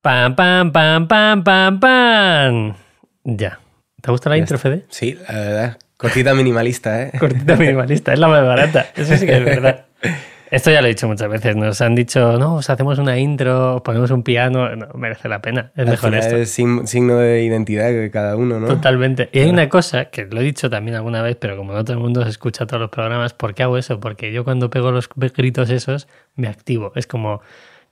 Pam, pam, pam, pam, pam, pam. Ya. ¿Te gusta la Ya intro. Fede? Sí, la verdad. Cortita minimalista, ¿eh? Cortita minimalista, es la más barata. Eso sí que es verdad. Esto ya lo he dicho muchas veces. Nos han dicho, no, os hacemos una intro, os ponemos un piano. No, merece la pena. Es Al mejor esto. es signo de identidad de cada uno, ¿no? Totalmente. Y hay una cosa que lo he dicho también alguna vez, pero como no todo el mundo se escucha todos los programas, ¿por qué hago eso? Porque yo cuando pego los gritos esos, me activo. Es como,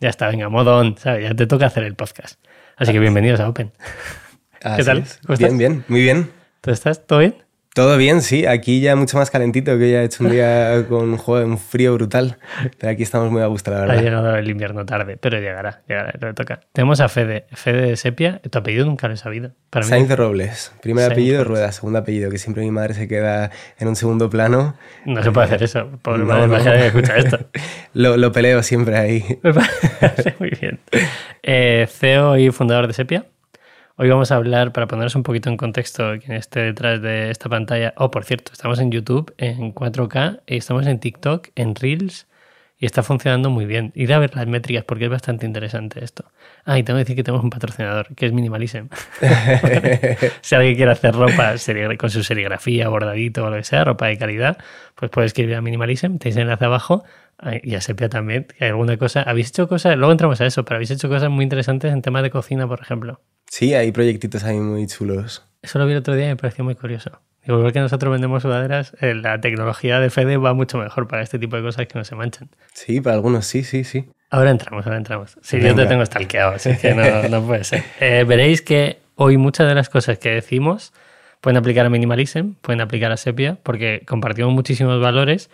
ya está, venga, modo on, ¿sabes? Ya te toca hacer el podcast. Así que bienvenidos a Open. Así tal? es. ¿Cómo Bien, bien, muy bien. ¿Tú estás? ¿Todo bien? Todo bien, sí. Aquí ya mucho más calentito, que ya he hecho un día con joder, un frío brutal. Pero aquí estamos muy a gusto, la Ha verdad. llegado el invierno tarde, pero llegará, llegará, le toca. Tenemos a Fede, Fede de Sepia. Tu apellido nunca lo he sabido. Para mí, Sainz Robles. Primer Sainz apellido, Robles. Rueda. Segundo apellido, que siempre mi madre se queda en un segundo plano. no se puede hacer eso. Por No, madre no. que escucha esto. Lo, lo peleo siempre ahí. Muy bien. Eh, CEO y fundador de Sepia. Hoy vamos a hablar, para poneros un poquito en contexto, quien esté detrás de esta pantalla. Oh, por cierto, estamos en YouTube en 4K y estamos en TikTok, en Reels y está funcionando muy bien. Ir a ver las métricas porque es bastante interesante esto. Ah, y tengo que decir que tenemos un patrocinador, que es Minimalism. si alguien quiere hacer ropa con su serigrafía, bordadito o lo que sea, ropa de calidad, pues puede escribir a Minimalism, tenéis el enlace abajo y a Sepia también, que hay alguna cosa. Habéis hecho cosas, luego entramos a eso, pero habéis hecho cosas muy interesantes en temas de cocina, por ejemplo. Sí, hay proyectitos ahí muy chulos. Eso lo vi el otro día y me pareció muy curioso. Digo, igual que nosotros vendemos sudaderas, eh, la tecnología de Fede va mucho mejor para este tipo de cosas que no se manchan. Sí, para algunos sí, sí, sí. Ahora entramos, ahora entramos. Sí, yo te tengo stalkeado, así que no, no puede ser. Eh, veréis que hoy muchas de las cosas que decimos pueden aplicar a Minimalism, pueden aplicar a Sepia, porque compartimos muchísimos valores.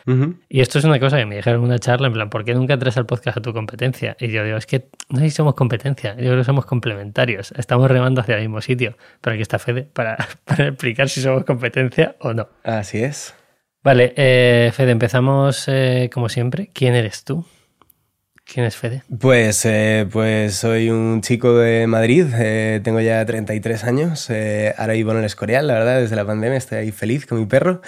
Y esto es una cosa que me dijeron en una charla, en plan, ¿por qué nunca traes al podcast a tu competencia? Y yo digo, es que no sé si somos competencia, yo creo que somos complementarios, estamos remando hacia el mismo sitio, pero aquí está Fede para, para explicar si somos competencia o no. Así es. Vale, eh, Fede, empezamos eh, como siempre. ¿Quién eres tú? ¿Quién es Fede? Pues, eh, pues soy un chico de Madrid, eh, tengo ya 33 años, eh, ahora vivo en el Escorial, la verdad, desde la pandemia estoy ahí feliz con mi perro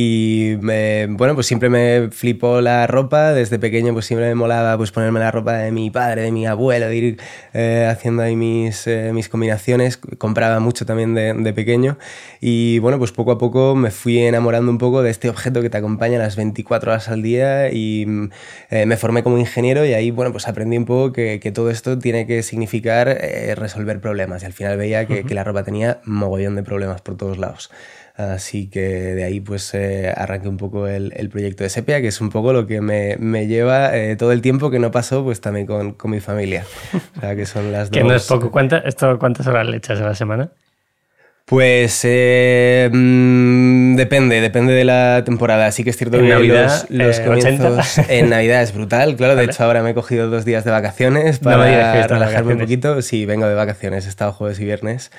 y me- bueno, pues siempre me flipó la ropa, desde pequeño pues siempre me molaba pues ponerme la ropa de mi padre, de mi abuelo, de ir eh, haciendo ahí mis, eh, mis combinaciones, compraba mucho también de, de pequeño. Y bueno, pues poco a poco me fui enamorando un poco de este objeto que te acompaña las 24 horas al día y mm, eh, me formé como ingeniero y ahí, bueno, pues aprendí un poco que, que todo esto tiene que significar eh, resolver problemas. Y al final veía que, que la ropa tenía mogollón de problemas por todos lados. Así que de ahí pues eh, arranqué un poco el, el proyecto de Sepia, que es un poco lo que me, me lleva eh, todo el tiempo que no pasó pues también con, con mi familia. O sea, que son las Que dos... no es poco. ¿Cuánta- esto, ¿Cuántas horas le echas a la semana? Pues eh, mm, depende, depende de la temporada. Sí que es cierto En que Navidad, los, los eh, comienzos 80. en Navidad es brutal, claro. De hecho, ahora me he cogido dos días de vacaciones No para de relajarme un poquito. Sí, vengo de vacaciones, he estado jueves y viernes.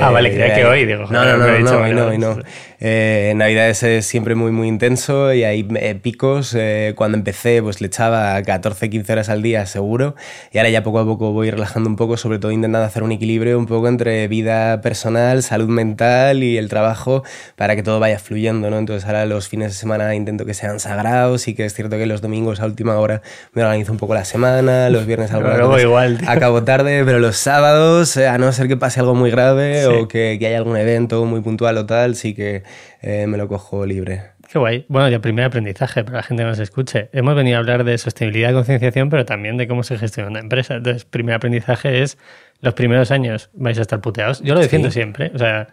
Ah, vale, y creía que hoy, digo, No, no, no, no, hoy no, hoy no. Eh, Navidades es siempre muy, muy intenso y hay eh, picos. Eh, cuando empecé, pues le echaba 14, 15 horas al día, seguro. Y ahora ya poco a poco voy relajando un poco, sobre todo intentando hacer un equilibrio un poco entre vida personal, salud mental y el trabajo para que todo vaya fluyendo, ¿no? Entonces ahora los fines de semana intento que sean sagrados y que es cierto que los domingos a última hora me organizo un poco la semana, los viernes luego veces igual, tío. acabo tarde, pero los sábados, eh, a no ser que pase algo muy grave Sí. o que, que haya algún evento muy puntual o tal, sí que eh, me lo cojo libre. Qué guay. Bueno, ya primer aprendizaje para la gente que nos escuche. Hemos venido a hablar de sostenibilidad y concienciación, pero también de cómo se gestiona una empresa. Entonces, primer aprendizaje es los primeros años vais a estar puteados. Yo lo defiendo Sí. siempre. O sea,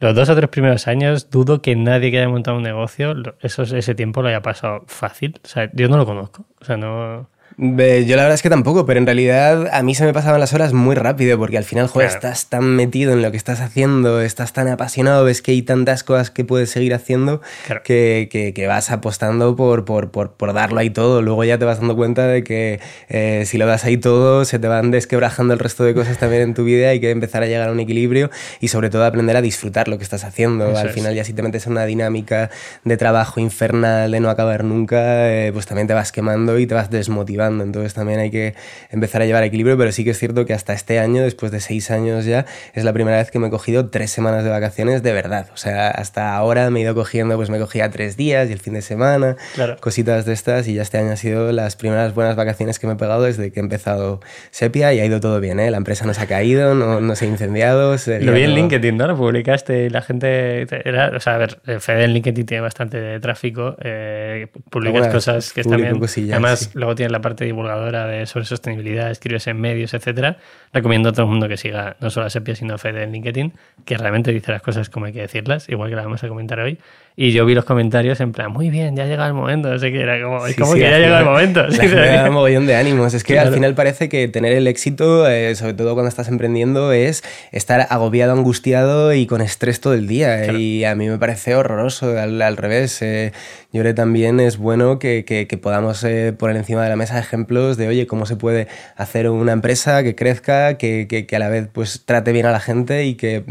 los dos o tres primeros años dudo que nadie que haya montado un negocio esos, ese tiempo lo haya pasado fácil. O sea, yo no lo conozco. O sea, no... Yo la verdad es que tampoco, pero en realidad a mí se me pasaban las horas muy rápido porque al final, joder, Claro. estás tan metido en lo que estás haciendo, estás tan apasionado, ves que hay tantas cosas que puedes seguir haciendo Claro. que, que- que vas apostando por, por, por, por darlo ahí todo. Luego ya te vas dando cuenta de que eh, si lo das ahí todo, se te van desquebrajando el resto de cosas también en tu vida. Hay que empezar a llegar a un equilibrio y sobre todo aprender a disfrutar lo que estás haciendo. Eso al es. final ya si te metes en una dinámica de trabajo infernal, de no acabar nunca, eh, pues también te vas quemando y te vas desmotivando Entonces también hay que empezar a llevar equilibrio, pero sí que es cierto que hasta este año, después de seis años ya, es la primera vez que me he cogido tres semanas de vacaciones de verdad. O sea, hasta ahora me he ido cogiendo, pues me cogía tres días y el fin de semana, cositas de estas, y ya este año ha sido las primeras buenas vacaciones que me he pegado desde que he empezado Sepia y ha ido todo bien, ¿eh? La empresa no se ha caído, no, no se ha incendiado. Lo vi en LinkedIn, ¿no? Lo publicaste y la gente... Era, o sea, a ver, Fede en LinkedIn tiene bastante tráfico, eh, publicas cosas que están bien. Además, luego tienes la parte divulgadora de, sobre sostenibilidad, escribes en medios, etcétera. Recomiendo a todo el mundo que siga no solo a Sepia, sino a Fede en LinkedIn, que realmente dice las cosas como hay que decirlas, igual que la vamos a comentar hoy. Y yo vi los comentarios en plan, muy bien, ya llega el momento. No sé qué era, como, como que ya llega el momento. Sí, da un mogollón de ánimos. Es que al final parece que tener el éxito, eh, sobre todo cuando estás emprendiendo, es estar agobiado, angustiado y con estrés todo el día. Y a mí me parece horroroso, al, al revés. Eh, yo creo que también es bueno que, que, podamos eh, poner encima de la mesa ejemplos de, oye, cómo se puede hacer una empresa que crezca, que, que a la vez pues trate bien a la gente y que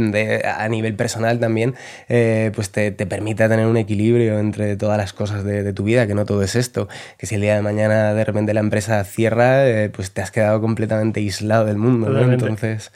a nivel personal también pues te, te permita tener un equilibrio entre todas las cosas de, tu vida, que no todo es esto, que si el día de mañana de repente la empresa cierra, eh, pues te has quedado completamente aislado del mundo, ¿no? Entonces...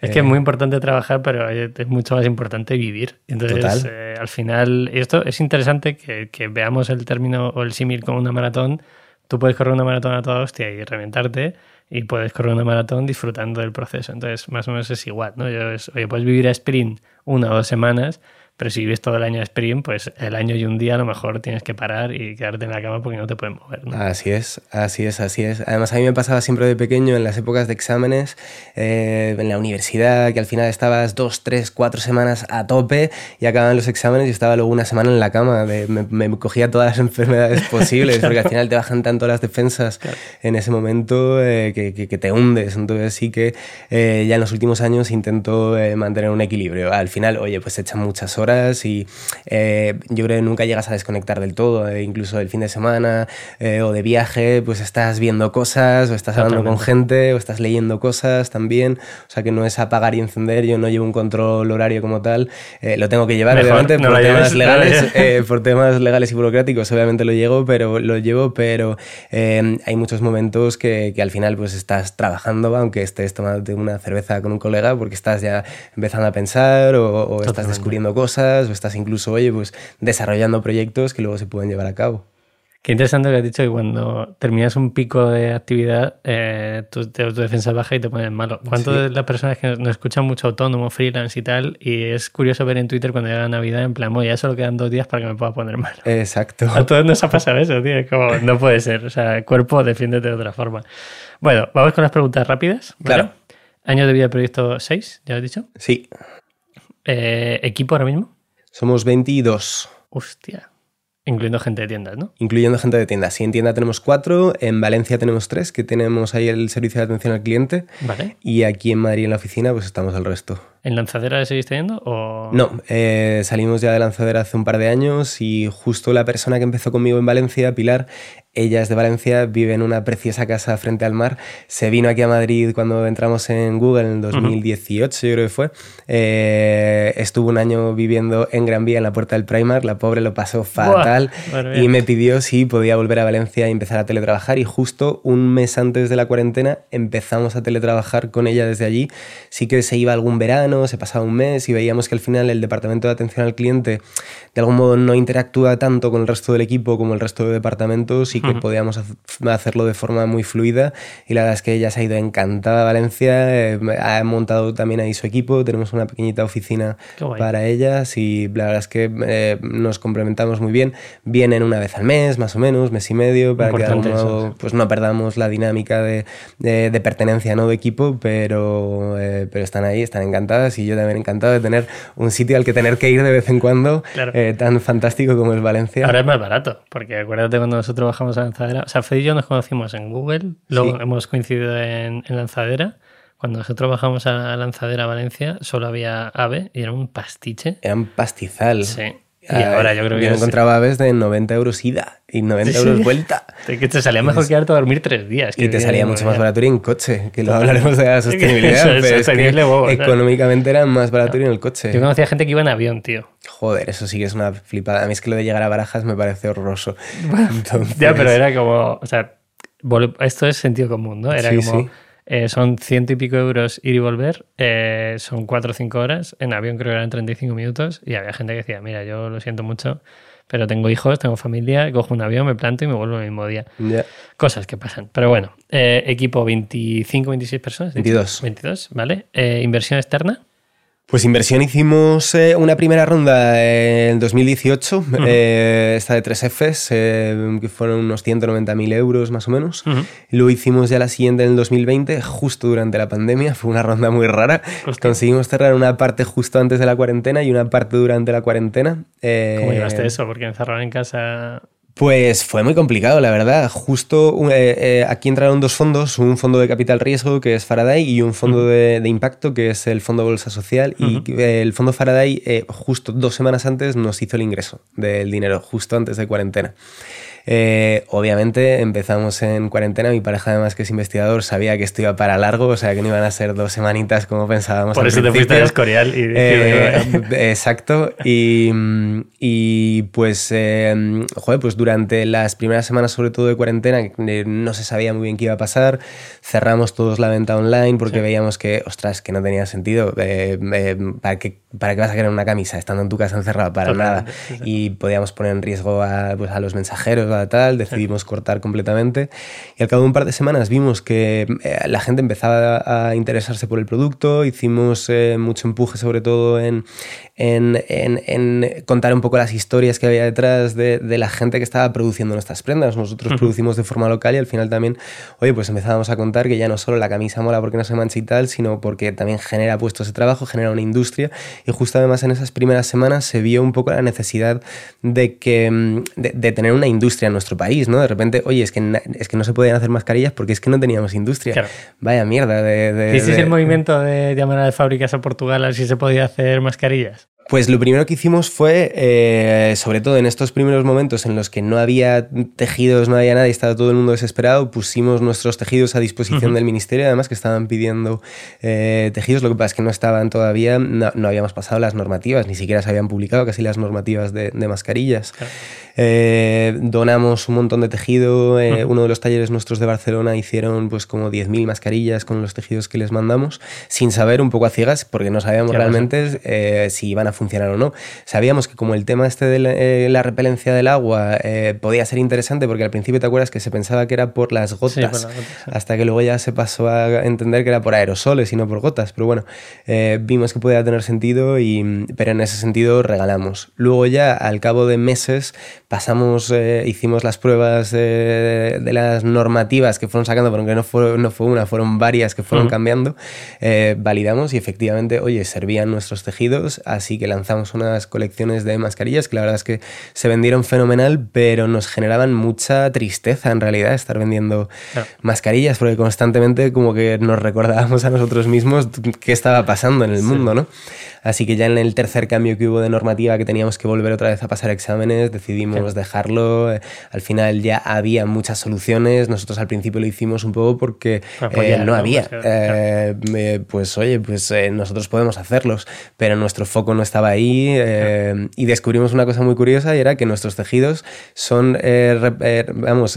Es que es muy importante trabajar, pero es mucho más importante vivir. Entonces, eh, al final, esto es interesante que, que, veamos el término o el símil como una maratón. Tú puedes correr una maratón a toda hostia y reventarte, y puedes correr una maratón disfrutando del proceso. Entonces, más o menos es igual, ¿no? Yo oye, puedes vivir a sprint una o dos semanas, pero si vives todo el año de sprint, pues el año y un día a lo mejor tienes que parar y quedarte en la cama porque no te pueden mover. Así es, así es, así es. Además a mí me pasaba siempre de pequeño en las épocas de exámenes, eh, en la universidad, que al final estabas dos, tres, cuatro semanas a tope y acababan los exámenes y estaba luego una semana en la cama. me, cogía todas las enfermedades posibles porque al final te bajan tanto las defensas en ese momento eh, que, que, te hundes. Entonces sí que eh, ya en los últimos años intento mantener un equilibrio. Al final, oye, pues echan muchas horas y eh, yo creo que nunca llegas a desconectar del todo, eh, incluso el fin de semana eh, o de viaje, pues estás viendo cosas o estás hablando con gente o estás leyendo cosas también, o sea que no es apagar y encender, yo no llevo un control horario como tal, lo tengo que llevar obviamente por, temas legales, por temas legales y burocráticos, obviamente lo llevo, pero, lo llevo, pero hay muchos momentos que, que, al final pues estás trabajando, aunque estés tomando una cerveza con un colega, porque estás ya empezando a pensar o, o estás descubriendo cosas o estás incluso, oye, pues desarrollando proyectos que luego se pueden llevar a cabo. Qué interesante que has dicho que cuando terminas un pico de actividad, eh, tu, tu, defensa baja y te pones malo. ¿Cuántas de las personas que nos escuchan mucho autónomo, freelance y tal? Y es curioso ver en Twitter cuando llega Navidad, en plan, ya solo quedan dos días para que me pueda poner malo. Exacto. A todos nos ha pasado eso, tío. Como, no puede ser. O sea, el cuerpo defiéndete de otra forma. Bueno, vamos con las preguntas rápidas. Claro. Año de vida de proyecto 6, ¿ya lo has dicho? Sí. Eh, ¿Equipo ahora mismo? Somos 22. Hostia. Incluyendo gente de tiendas, ¿no? Incluyendo gente de tiendas. Sí, en tienda tenemos cuatro, en Valencia tenemos tres, que tenemos ahí el servicio de atención al cliente. Vale. Y aquí en Madrid, en la oficina, pues estamos el resto. ¿En lanzadera seguís teniendo? O... No, eh, salimos ya de lanzadera hace un par de años y justo la persona que empezó conmigo en Valencia, Pilar, ella es de Valencia, vive en una preciosa casa frente al mar. Se vino aquí a Madrid cuando entramos en Google en 2018, yo creo que fue. Eh, estuvo un año viviendo en Gran Vía, en la puerta del Primark. La pobre lo pasó fatal y me pidió si podía volver a Valencia y empezar a teletrabajar. Y justo un mes antes de la cuarentena empezamos a teletrabajar con ella desde allí. Sí que se iba algún verano, se pasaba un mes y veíamos que al final el departamento de atención al cliente de algún modo no interactúa tanto con el resto del equipo como el resto de departamentos y que podíamos hacerlo de forma muy fluida. Y la verdad es que ella se ha ido encantada a Valencia, eh, ha montado también ahí su equipo, tenemos una pequeñita oficina para ellas y la verdad es que eh, nos complementamos muy bien. Vienen una vez al mes, más o menos, mes y medio, para que de algún modo pues, no perdamos la dinámica de, de, pertenencia ¿no? de equipo, pero, eh, pero están ahí, están encantadas y yo también encantado de tener un sitio al que tener que ir de vez en cuando, tan fantástico como es Valencia. Ahora es más barato, porque acuérdate cuando nosotros bajamos a Lanzadera. O sea, Fede y yo nos conocimos en Google, luego hemos coincidido en, Lanzadera. Cuando nosotros bajamos a Lanzadera Valencia, solo había ave y era un pastiche. Era un pastizal. Sí. Y ahora yo creo que. Yo encontraba aves de 90 euros ida y 90 euros vuelta. Que te salía mejor quedarte a dormir tres días. Y te salía mucho más barato ir en coche, que lo hablaremos de la sostenibilidad. pero es que económicamente era más barato ir en el coche. Yo conocía gente que iba en avión, tío. Joder, eso sí que es una flipada. A mí es que lo de llegar a Barajas me parece horroroso. Ya, pero era como. O sea, esto es sentido común, ¿no? Era como, eh, son ciento y pico euros ir y volver, eh, son cuatro o cinco horas, en avión creo que eran 35 minutos, y había gente que decía, mira, yo lo siento mucho, pero tengo hijos, tengo familia, cojo un avión, me planto y me vuelvo el mismo día. Cosas que pasan. Pero bueno, eh, equipo 25, 26 personas. 22. 22, ¿vale? inversión externa. Pues inversión hicimos eh, una primera ronda en 2018, eh, esta de 3Fs, eh, que fueron unos 190.000 euros más o menos. Luego hicimos ya la siguiente en el 2020, justo durante la pandemia, fue una ronda muy rara. Conseguimos cerrar una parte justo antes de la cuarentena y una parte durante la cuarentena. ¿Cómo llevaste eso? Porque encerrado en casa pues fue muy complicado, la verdad. Justo eh, eh, aquí entraron dos fondos, un fondo de capital riesgo que es Faraday y un fondo de, impacto que es el Fondo Bolsa Social. Y el fondo Faraday eh, justo dos semanas antes nos hizo el ingreso del dinero, justo antes de cuarentena. Eh, obviamente empezamos en cuarentena, mi pareja además que es investigador sabía que esto iba para largo, o sea que no iban a ser dos semanitas como pensábamos. Por eso te fuiste a Escorial. Y eh, exacto, y, y pues, eh, joder, pues durante las primeras semanas sobre todo de cuarentena no se sabía muy bien qué iba a pasar, cerramos todos la venta online porque veíamos que, ostras, que no tenía sentido, ¿para, qué, ¿para qué vas a querer una camisa estando en tu casa encerrada? Para nada. Y podíamos poner en riesgo a, pues, a los mensajeros, tal, decidimos cortar completamente y al cabo de un par de semanas vimos que eh, la gente empezaba a interesarse por el producto, hicimos eh, mucho empuje sobre todo en, en, en, contar un poco las historias que había detrás de, de, la gente que estaba produciendo nuestras prendas. Nosotros producimos de forma local y al final también, oye, pues empezábamos a contar que ya no solo la camisa mola porque no se mancha y tal, sino porque también genera puestos de trabajo, genera una industria. Y justo además en esas primeras semanas se vio un poco la necesidad de, que, mm, de, de tener una industria en nuestro país, ¿no? De repente, oye, es que, es que no se podían hacer mascarillas porque es que no teníamos industria. Vaya mierda de... de, el movimiento de llamar a las fábricas a Portugal a ver si se podía hacer mascarillas? Pues lo primero que hicimos fue, eh, sobre todo en estos primeros momentos en los que no había tejidos, no había nada y estaba todo el mundo desesperado, pusimos nuestros tejidos a disposición del ministerio, además que estaban pidiendo eh, tejidos, lo que pasa es que no estaban todavía, no, habíamos pasado las normativas, ni siquiera se habían publicado casi las normativas de, mascarillas. Eh, donamos un montón de tejido, uno de los talleres nuestros de Barcelona hicieron pues como 10.000 mascarillas con los tejidos que les mandamos, sin saber un poco a ciegas, porque no sabíamos realmente si iban a funcionar o no. Sabíamos que como el tema este de la, eh, repelencia del agua eh, podía ser interesante porque al principio te acuerdas que se pensaba que era por las gotas, hasta que luego ya se pasó a entender que era por aerosoles y no por gotas. Pero bueno, eh, vimos que podía tener sentido, y, pero en ese sentido regalamos. Luego ya al cabo de meses pasamos, hicimos las pruebas de las normativas que fueron sacando, porque no fue, no fue una, fueron varias que fueron cambiando, validamos y efectivamente, oye, servían nuestros tejidos, así que lanzamos unas colecciones de mascarillas que la verdad es que se vendieron fenomenal, pero nos generaban mucha tristeza en realidad estar vendiendo mascarillas, porque constantemente como que nos recordábamos a nosotros mismos qué estaba pasando en el mundo, ¿no? Así que ya en el tercer cambio que hubo de normativa que teníamos que volver otra vez a pasar exámenes, decidimos dejarlo. Al final ya había muchas soluciones. Nosotros al principio lo hicimos un poco porque eh, no había. Eh, eh, pues oye, pues nosotros podemos hacerlos, pero nuestro foco no estaba ahí y descubrimos una cosa muy curiosa y era que nuestros tejidos son, vamos,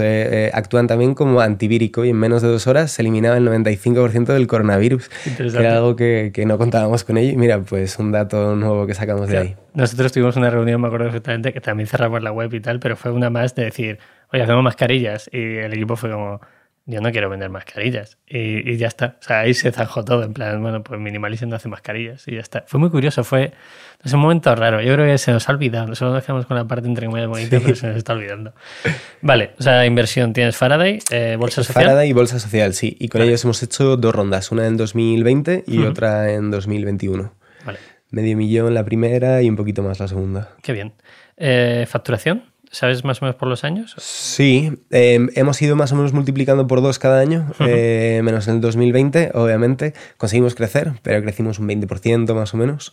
actúan también como antivírico y en menos de dos horas se eliminaba el 95% del coronavirus. Era algo que, que no contábamos con ello y mira, pues un dato nuevo que sacamos de ahí. Nosotros tuvimos una reunión, me acuerdo perfectamente, que también cerramos la web y tal, pero fue una más de decir, oye, hacemos mascarillas. Y el equipo fue como, yo no quiero vender mascarillas. Y, ya está. O sea, ahí se zanjó todo, en plan, bueno, pues Minimalism no hace mascarillas y ya está. Fue muy curioso, fue es un momento raro. Yo creo que se nos ha olvidado. Solo nos quedamos con la parte entre comillas bonita, pero se nos está olvidando. Vale, o sea, inversión tienes Faraday, eh, bolsa social. Faraday y bolsa social, sí. Y con ellos hemos hecho dos rondas, una en 2020 y otra en 2021. Vale medio millón la primera y un poquito más la segunda. Qué bien. Eh, ¿Facturación? ¿Sabes más o menos por los años? Sí, em, hemos ido más o menos multiplicando por dos cada año, eh, menos en el 2020, obviamente. Conseguimos crecer, pero crecimos un 20% más o menos.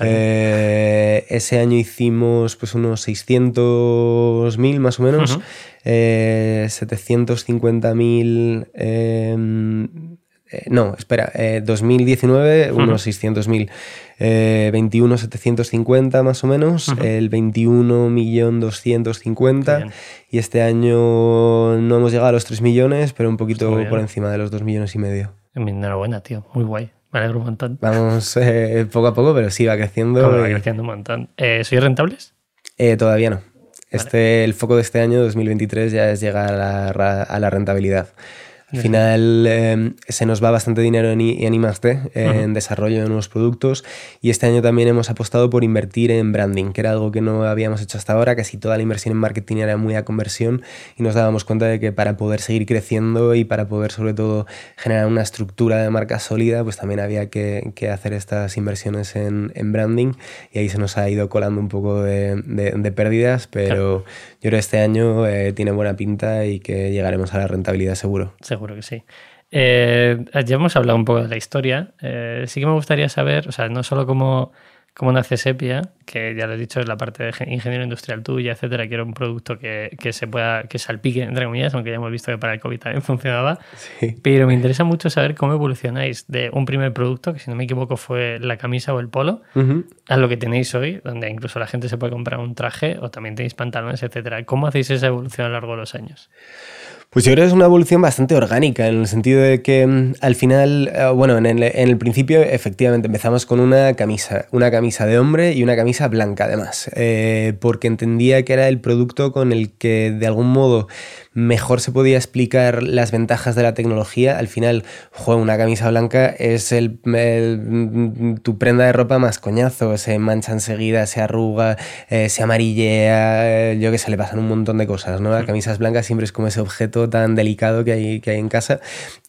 Eh, ese año hicimos pues unos 600.000 más o menos, 750.000 eh, no, espera, 2019 unos 600.000, 21 750 más o menos, el 21 millón 250 y este año no hemos llegado a los 3 millones, pero un poquito por encima de los 2 millones y medio. Enhorabuena, tío, muy guay. Me alegro un montón. Vamos eh, poco a poco, pero sí va creciendo. Va creciendo un montón. Eh, ¿Sois rentables? todavía no. Este, El foco de este año, 2023, ya es llegar a la rentabilidad. Al final em, se nos va bastante dinero en, en I+D, en desarrollo de nuevos productos. Y este año también hemos apostado por invertir en branding, que era algo que no habíamos hecho hasta ahora, casi toda la inversión en marketing era muy a conversión. Y nos dábamos cuenta de que para poder seguir creciendo y para poder sobre todo generar una estructura de marca sólida, pues también había que, que hacer estas inversiones en, en, branding. Y ahí se nos ha ido colando un poco de, de, pérdidas, pero yo creo que este año eh, tiene buena pinta y que llegaremos a la rentabilidad seguro. Seguro que sí. Eh, ya hemos hablado un poco de la historia. Eh, sí que me gustaría saber, o sea, no solo cómo, cómo nace Sepia, que ya lo he dicho, es la parte de ingeniero industrial tuya, etcétera, que era un producto que, que, se pueda, que salpique, entre comillas, aunque ya hemos visto que para el COVID también funcionaba. Pero me interesa mucho saber cómo evolucionáis de un primer producto, que si no me equivoco fue la camisa o el polo, a lo que tenéis hoy, donde incluso la gente se puede comprar un traje o también tenéis pantalones, etcétera. ¿Cómo hacéis esa evolución a lo largo de los años? Pues yo creo que es una evolución bastante orgánica, en el sentido de que mm, al final, eh, bueno, en el, principio efectivamente empezamos con una camisa, una camisa de hombre y una camisa blanca además, eh, porque entendía que era el producto con el que de algún modo mejor se podía explicar las ventajas de la tecnología. Al final, una camisa blanca es el, tu prenda de ropa más coñazo. Se mancha enseguida, se arruga, eh, se amarillea, yo que sé, le pasan un montón de cosas, ¿no? Las camisas blancas siempre es como ese objeto tan delicado que hay, que hay en casa.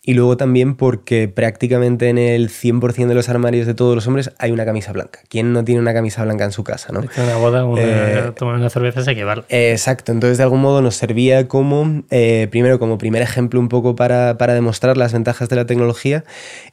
Y luego también porque prácticamente en el 100% de los armarios de todos los hombres hay una camisa blanca. ¿Quién no tiene una camisa blanca en su casa? ¿no? una boda, una, eh, tomar una cerveza se llevarla. exacto, entonces de algún modo nos servía como, eh, primero como primer ejemplo un poco para, para, demostrar las ventajas de la tecnología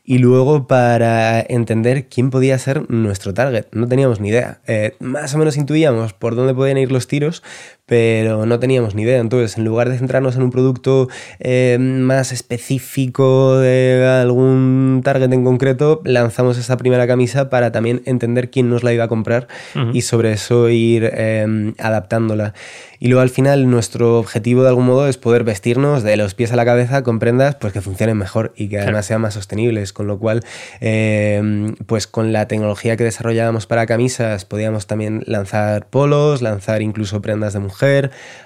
y luego para entender quién podía ser nuestro target. No teníamos ni idea. Eh, más o menos intuíamos por dónde podían ir los tiros, pero no teníamos ni idea. Entonces, en lugar de centrarnos en un producto eh, más específico de algún target en concreto, lanzamos esta primera camisa para también entender quién nos la iba a comprar y sobre eso ir eh, adaptándola. Y luego al final nuestro objetivo de algún modo es poder vestirnos de los pies a la cabeza con prendas pues, que funcionen mejor y que además sean más sostenibles. Con lo cual, eh, pues con la tecnología que desarrollábamos para camisas podíamos también lanzar polos, lanzar incluso prendas de mujer,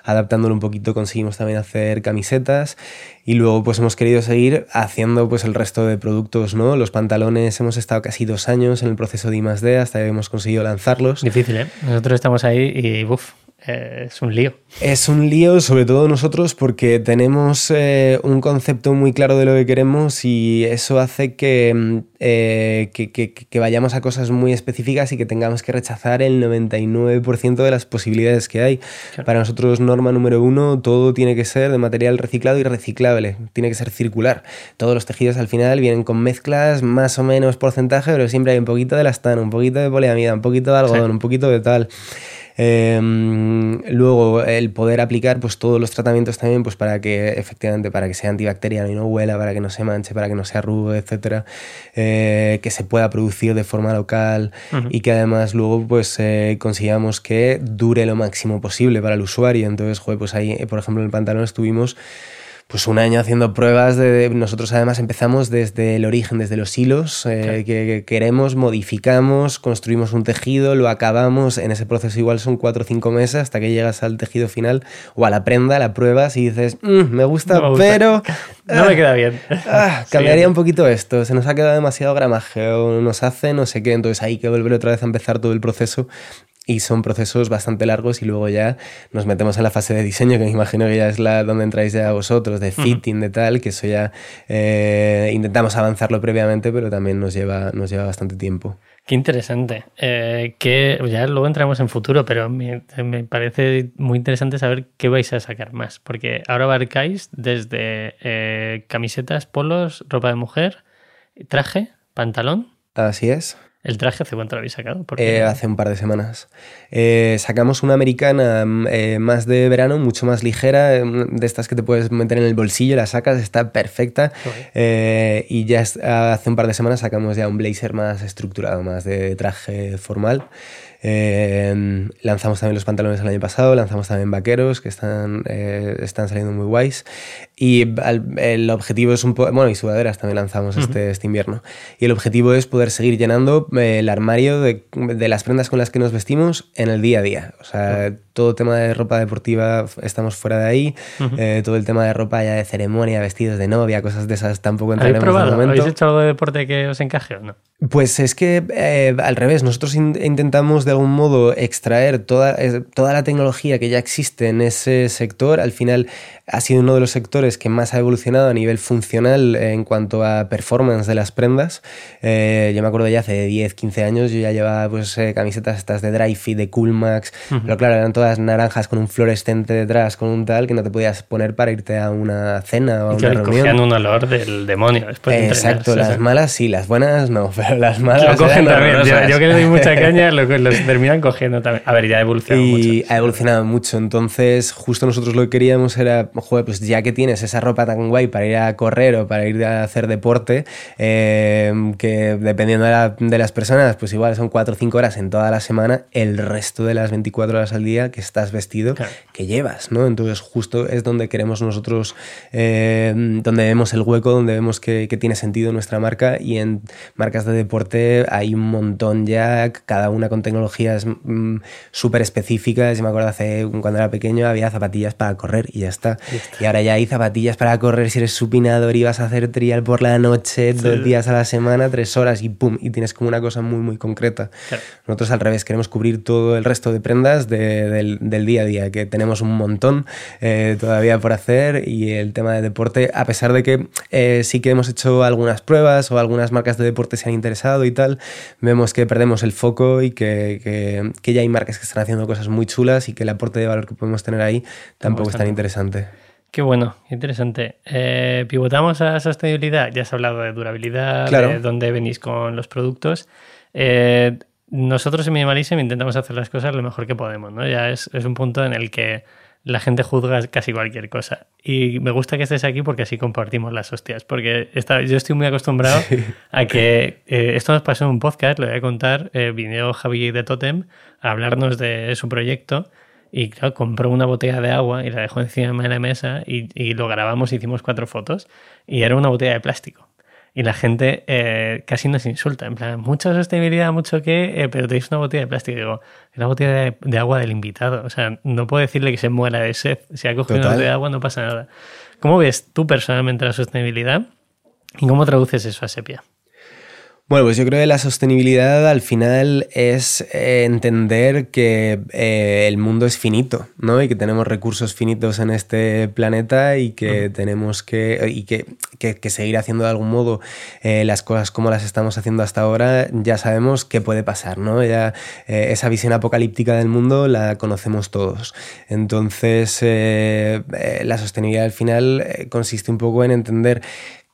adaptándolo un poquito conseguimos también hacer camisetas y luego pues hemos querido seguir haciendo pues el resto de productos, ¿no? Los pantalones hemos estado casi dos años en el proceso de I+.D. hasta que hemos conseguido lanzarlos. Difícil, ¿eh? Nosotros estamos ahí y uff, eh, es un lío. Es un lío, sobre todo nosotros, porque tenemos eh, un concepto muy claro de lo que queremos y eso hace que, eh, que, vayamos a cosas muy específicas y que tengamos que rechazar el 99% de las posibilidades que hay. Para nosotros, norma número uno, todo tiene que ser de material reciclado y reciclable, tiene que ser circular. Todos los tejidos al final vienen con mezclas más o menos porcentaje, pero siempre hay un poquito de lastano, un poquito de poliamida, un poquito de algodón, un poquito de tal. Em, luego, el poder aplicar pues, todos los tratamientos también pues, para que efectivamente para que sea antibacteriano y no huela, para que no se manche, para que no se arrugue, etcétera, eh, que se pueda producir de forma local y que además luego pues eh, consigamos que dure lo máximo posible para el usuario. Entonces, joder, pues ahí, por ejemplo, en el pantalón estuvimos pues un año haciendo pruebas de, nosotros además empezamos desde el origen, desde los hilos eh, que, queremos, modificamos, construimos un tejido, lo acabamos, en ese proceso igual son cuatro o cinco meses hasta que llegas al tejido final o a la prenda, la pruebas y dices, mm, me, gusta, pero... no me queda bien. Ah, cambiaría un poquito esto, se nos ha quedado demasiado gramaje o nos hace no sé qué, entonces hay que volver otra vez a empezar todo el proceso y son procesos bastante largos y luego ya nos metemos en la fase de diseño, que me imagino que ya es la donde entráis ya vosotros, de fitting, de tal, que eso ya eh, intentamos avanzarlo previamente, pero también nos lleva, nos lleva bastante tiempo. Qué interesante. Eh, que ya luego entramos en futuro, pero me, parece muy interesante saber qué vais a sacar más, porque ahora abarcáis desde eh, camisetas, polos, ropa de mujer, traje, pantalón. Así es. ¿El traje hace cuánto lo habéis sacado? Eh, hace un par de semanas. Eh, sacamos una americana mm, eh, más de verano, mucho más ligera, mm, de estas que te puedes meter en el bolsillo, la sacas, está perfecta. y ya hace un par de semanas sacamos ya un blazer más estructurado, más de traje formal. Em, lanzamos también los pantalones el año pasado, lanzamos también vaqueros que están, eh, están saliendo muy guays. Y el objetivo es un poco. Bueno, y sudaderas también lanzamos este, este invierno. Y el objetivo es poder seguir llenando eh, el armario de, de, las prendas con las que nos vestimos en el día a día. O sea, todo tema de ropa deportiva estamos fuera de ahí. Eh, todo el tema de ropa ya de ceremonia, vestidos de novia, cosas de esas tampoco entraremos ¿Habéis probado? ¿Habéis hecho algo de deporte que os encaje o no? Pues es que al revés, nosotros intentamos de algún modo extraer toda, toda la tecnología que ya existe en ese sector. Al final ha sido uno de los sectores que más ha evolucionado a nivel funcional en cuanto a performance de las prendas. Eh, yo me acuerdo ya hace 10, 15 años, yo ya llevaba pues, eh, camisetas estas de Dry Fit, de Coolmax, pero claro, eran todas naranjas con un fluorescente detrás, con un tal que no te podías poner para irte a una cena o a una reunión. cogían un olor del demonio después de Exacto, las malas sí, las buenas no, pero las malas lo cogen también. Yo, que le doy mucha caña, lo, los terminan cogiendo también. A ver, ya ha evolucionado y mucho. Y ha evolucionado mucho, entonces justo nosotros lo que queríamos era joder, pues ya que tienes esa ropa tan guay para ir a correr o para ir a hacer deporte, eh, que dependiendo de, las personas, pues igual son 4 o 5 horas en toda la semana, el resto de las 24 horas al día que estás vestido, que llevas, ¿no? Entonces justo es donde queremos nosotros, eh, donde vemos el hueco, donde vemos que, que tiene sentido nuestra marca y en marcas de deporte hay un montón ya, cada una con tecnologías mm, súper específicas. Yo me acuerdo hace, cuando era pequeño había zapatillas para correr y ya está. Y ahora ya hay zapatillas para correr si eres supinador y vas a hacer trial por la noche, dos días a la semana, tres horas y pum, y tienes como una cosa muy, muy concreta. Nosotros al revés, queremos cubrir todo el resto de prendas del, día a día, que tenemos un montón eh, todavía por hacer y el tema de deporte, a pesar de que eh, sí que hemos hecho algunas pruebas o algunas marcas de deporte se han interesado y tal, vemos que perdemos el foco y que, que, ya hay marcas que están haciendo cosas muy chulas y que el aporte de valor que podemos tener ahí tampoco es tan interesante. Qué bueno, interesante. Eh, pivotamos a sostenibilidad. Ya has hablado de durabilidad, de dónde venís con los productos. Eh, nosotros en Minimalism intentamos hacer las cosas lo mejor que podemos, ¿no? Ya es, es, un punto en el que la gente juzga casi cualquier cosa. Y me gusta que estés aquí porque así compartimos las hostias. Porque yo estoy muy acostumbrado a que eh, esto nos pasó en un podcast, lo voy a contar. Eh, vino Javi de Totem a hablarnos de su proyecto y claro, compró una botella de agua y la dejó encima de la mesa y, y lo grabamos, hicimos cuatro fotos y era una botella de plástico. Y la gente eh, casi nos insulta, en plan, mucha sostenibilidad, mucho que, eh, pero tenéis una botella de plástico. Digo, una botella de, agua del invitado. O sea, no puedo decirle que se muera de sed. Si ha cogido una botella de agua, no pasa nada. ¿Cómo ves tú personalmente la sostenibilidad y cómo traduces eso a Sepia? Bueno, pues yo creo que la sostenibilidad al final es eh, entender que eh, el mundo es finito, ¿no? Y que tenemos recursos finitos en este planeta y que tenemos que, y que, que, seguir haciendo de algún modo eh, las cosas como las estamos haciendo hasta ahora, ya sabemos qué puede pasar, ¿no? Ya, esa visión apocalíptica del mundo la conocemos todos. Entonces, la sostenibilidad al final consiste un poco en entender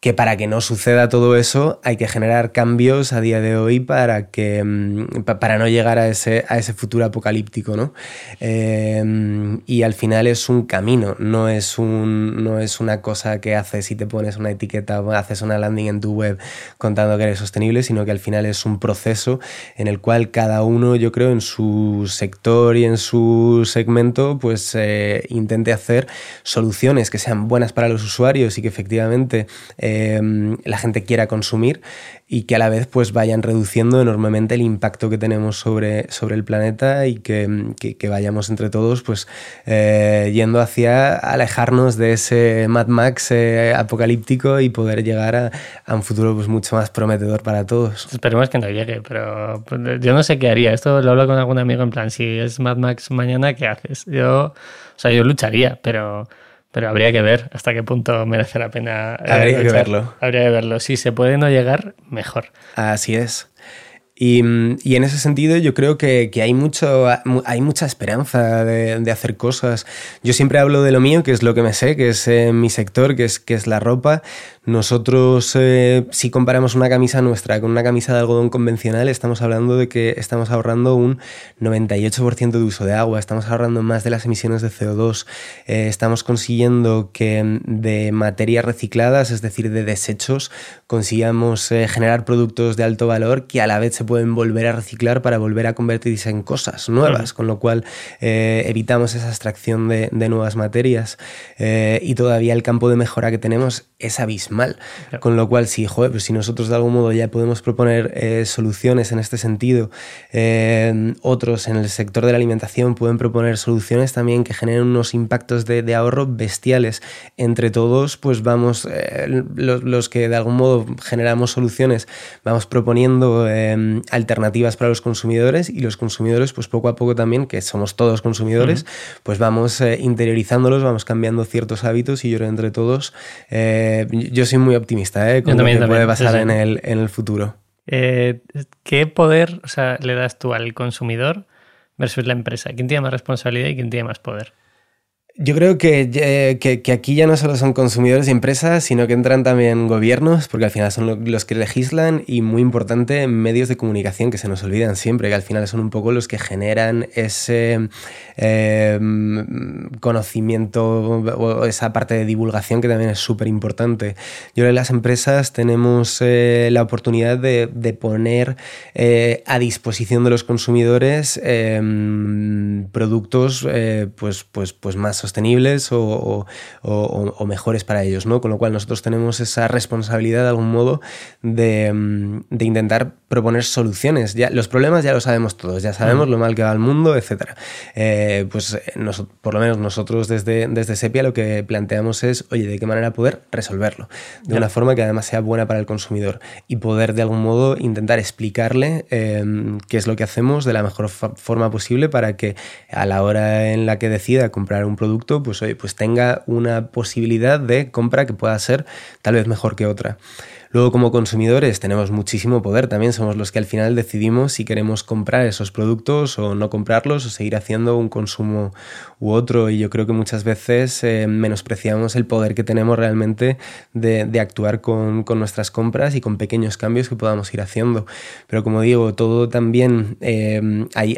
que para que no suceda todo eso hay que generar cambios a día de hoy para, que, mm, para no llegar a ese, a ese futuro apocalíptico. ¿no? Em, y al final es un camino, no es, un, no es una cosa que haces si te pones una etiqueta o haces una landing en tu web contando que eres sostenible, sino que al final es un proceso en el cual cada uno, yo creo, en su sector y en su segmento, pues eh, intente hacer soluciones que sean buenas para los usuarios y que efectivamente Em, la gente quiera consumir y que a la vez pues vayan reduciendo enormemente el impacto que tenemos sobre, sobre el planeta y que, que, vayamos entre todos pues eh, yendo hacia alejarnos de ese Mad Max eh, apocalíptico y poder llegar a, a, un futuro pues mucho más prometedor para todos. Esperemos que no llegue, pero pues, yo no sé qué haría. Esto lo hablo con algún amigo en plan, si es Mad Max mañana, ¿qué haces? Yo, o sea, yo lucharía, pero pero habría que ver hasta qué punto merece la pena. Eh, habría que verlo. Habría que verlo. Si se puede no llegar, mejor. Así es. Y, y, en ese sentido yo creo que, que, hay, mucho, hay mucha esperanza de, de, hacer cosas. Yo siempre hablo de lo mío, que es lo que me sé, que es eh, mi sector, que es, que es la ropa. Nosotros, eh, si comparamos una camisa nuestra con una camisa de algodón convencional, estamos hablando de que estamos ahorrando un 98% de uso de agua, estamos ahorrando más de las emisiones de CO2, eh, estamos consiguiendo que de materias recicladas, es decir, de desechos, consigamos eh, generar productos de alto valor que a la vez se pueden volver a reciclar para volver a convertirse en cosas nuevas, con lo cual evitamos esa extracción de, de nuevas materias y todavía el campo de mejora que tenemos es abismal. Con lo cual, si, joder, pues si nosotros de algún modo ya podemos proponer eh, soluciones en este sentido, eh, otros en el sector de la alimentación pueden proponer soluciones también que generen unos impactos de, ahorro bestiales. Entre todos, pues vamos, eh, los, que de algún modo generamos soluciones, vamos proponiendo alternativas para los consumidores y los consumidores, pues poco a poco también, que somos todos consumidores, pues vamos interiorizándolos, vamos cambiando ciertos hábitos y yo creo entre todos eh, yo soy muy optimista ¿eh? con lo que puede pasar En, el, en el futuro. Eh, ¿Qué poder o sea, le das tú al consumidor versus la empresa? ¿Quién tiene más responsabilidad y quién tiene más poder? Yo creo que, que, aquí ya no solo son consumidores y empresas, sino que entran también gobiernos, porque al final son los que legislan y, muy importante, medios de comunicación que se nos olvidan siempre, que al final son un poco los que generan ese eh, conocimiento o esa parte de divulgación que también es súper importante. Yo creo que las empresas tenemos eh, la oportunidad de, de poner eh, a disposición de los consumidores productos pues, pues, pues más sostenibles o, mejores para ellos, ¿no? Con lo cual nosotros tenemos esa responsabilidad de algún modo de, mm, intentar proponer soluciones. Ya, los problemas ya lo sabemos todos, ya sabemos lo mal que va el mundo, etc. Eh, pues eh, por lo menos nosotros desde, desde Sepia lo que planteamos es, oye, ¿de qué manera poder resolverlo? De una forma que además sea buena para el consumidor y poder de algún modo intentar explicarle em, qué es lo que hacemos de la mejor forma posible para que a la hora en la que decida comprar un producto pues, pues tenga una posibilidad de compra que pueda ser tal vez mejor que otra. Luego, como consumidores, tenemos muchísimo poder. También somos los que al final decidimos si queremos comprar esos productos o no comprarlos o seguir haciendo un consumo u otro. Y yo creo que muchas veces eh, menospreciamos el poder que tenemos realmente de, actuar con, nuestras compras y con pequeños cambios que podamos ir haciendo. Pero como digo, todo también eh, hay,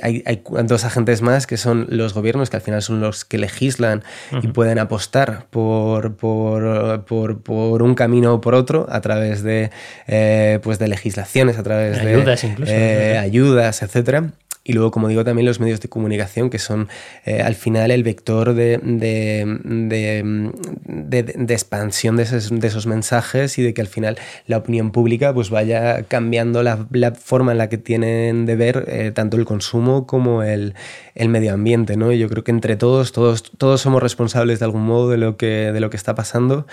dos agentes más que son los gobiernos, que al final son los que legislan y pueden apostar por, por, por, por un camino o por otro a través de, eh, pues de legislaciones, a través de ayudas, incluso, eh, ayudas, etcétera. Y luego, como digo, también los medios de comunicación, que son eh, al final el vector de, de, expansión de esos, mensajes y de que al final la opinión pública pues vaya cambiando la, forma en la que tienen de ver tanto el consumo como el, el, medio ambiente. ¿no? Yo creo que entre todos, todos, todos somos responsables de algún modo de lo que, de lo que está pasando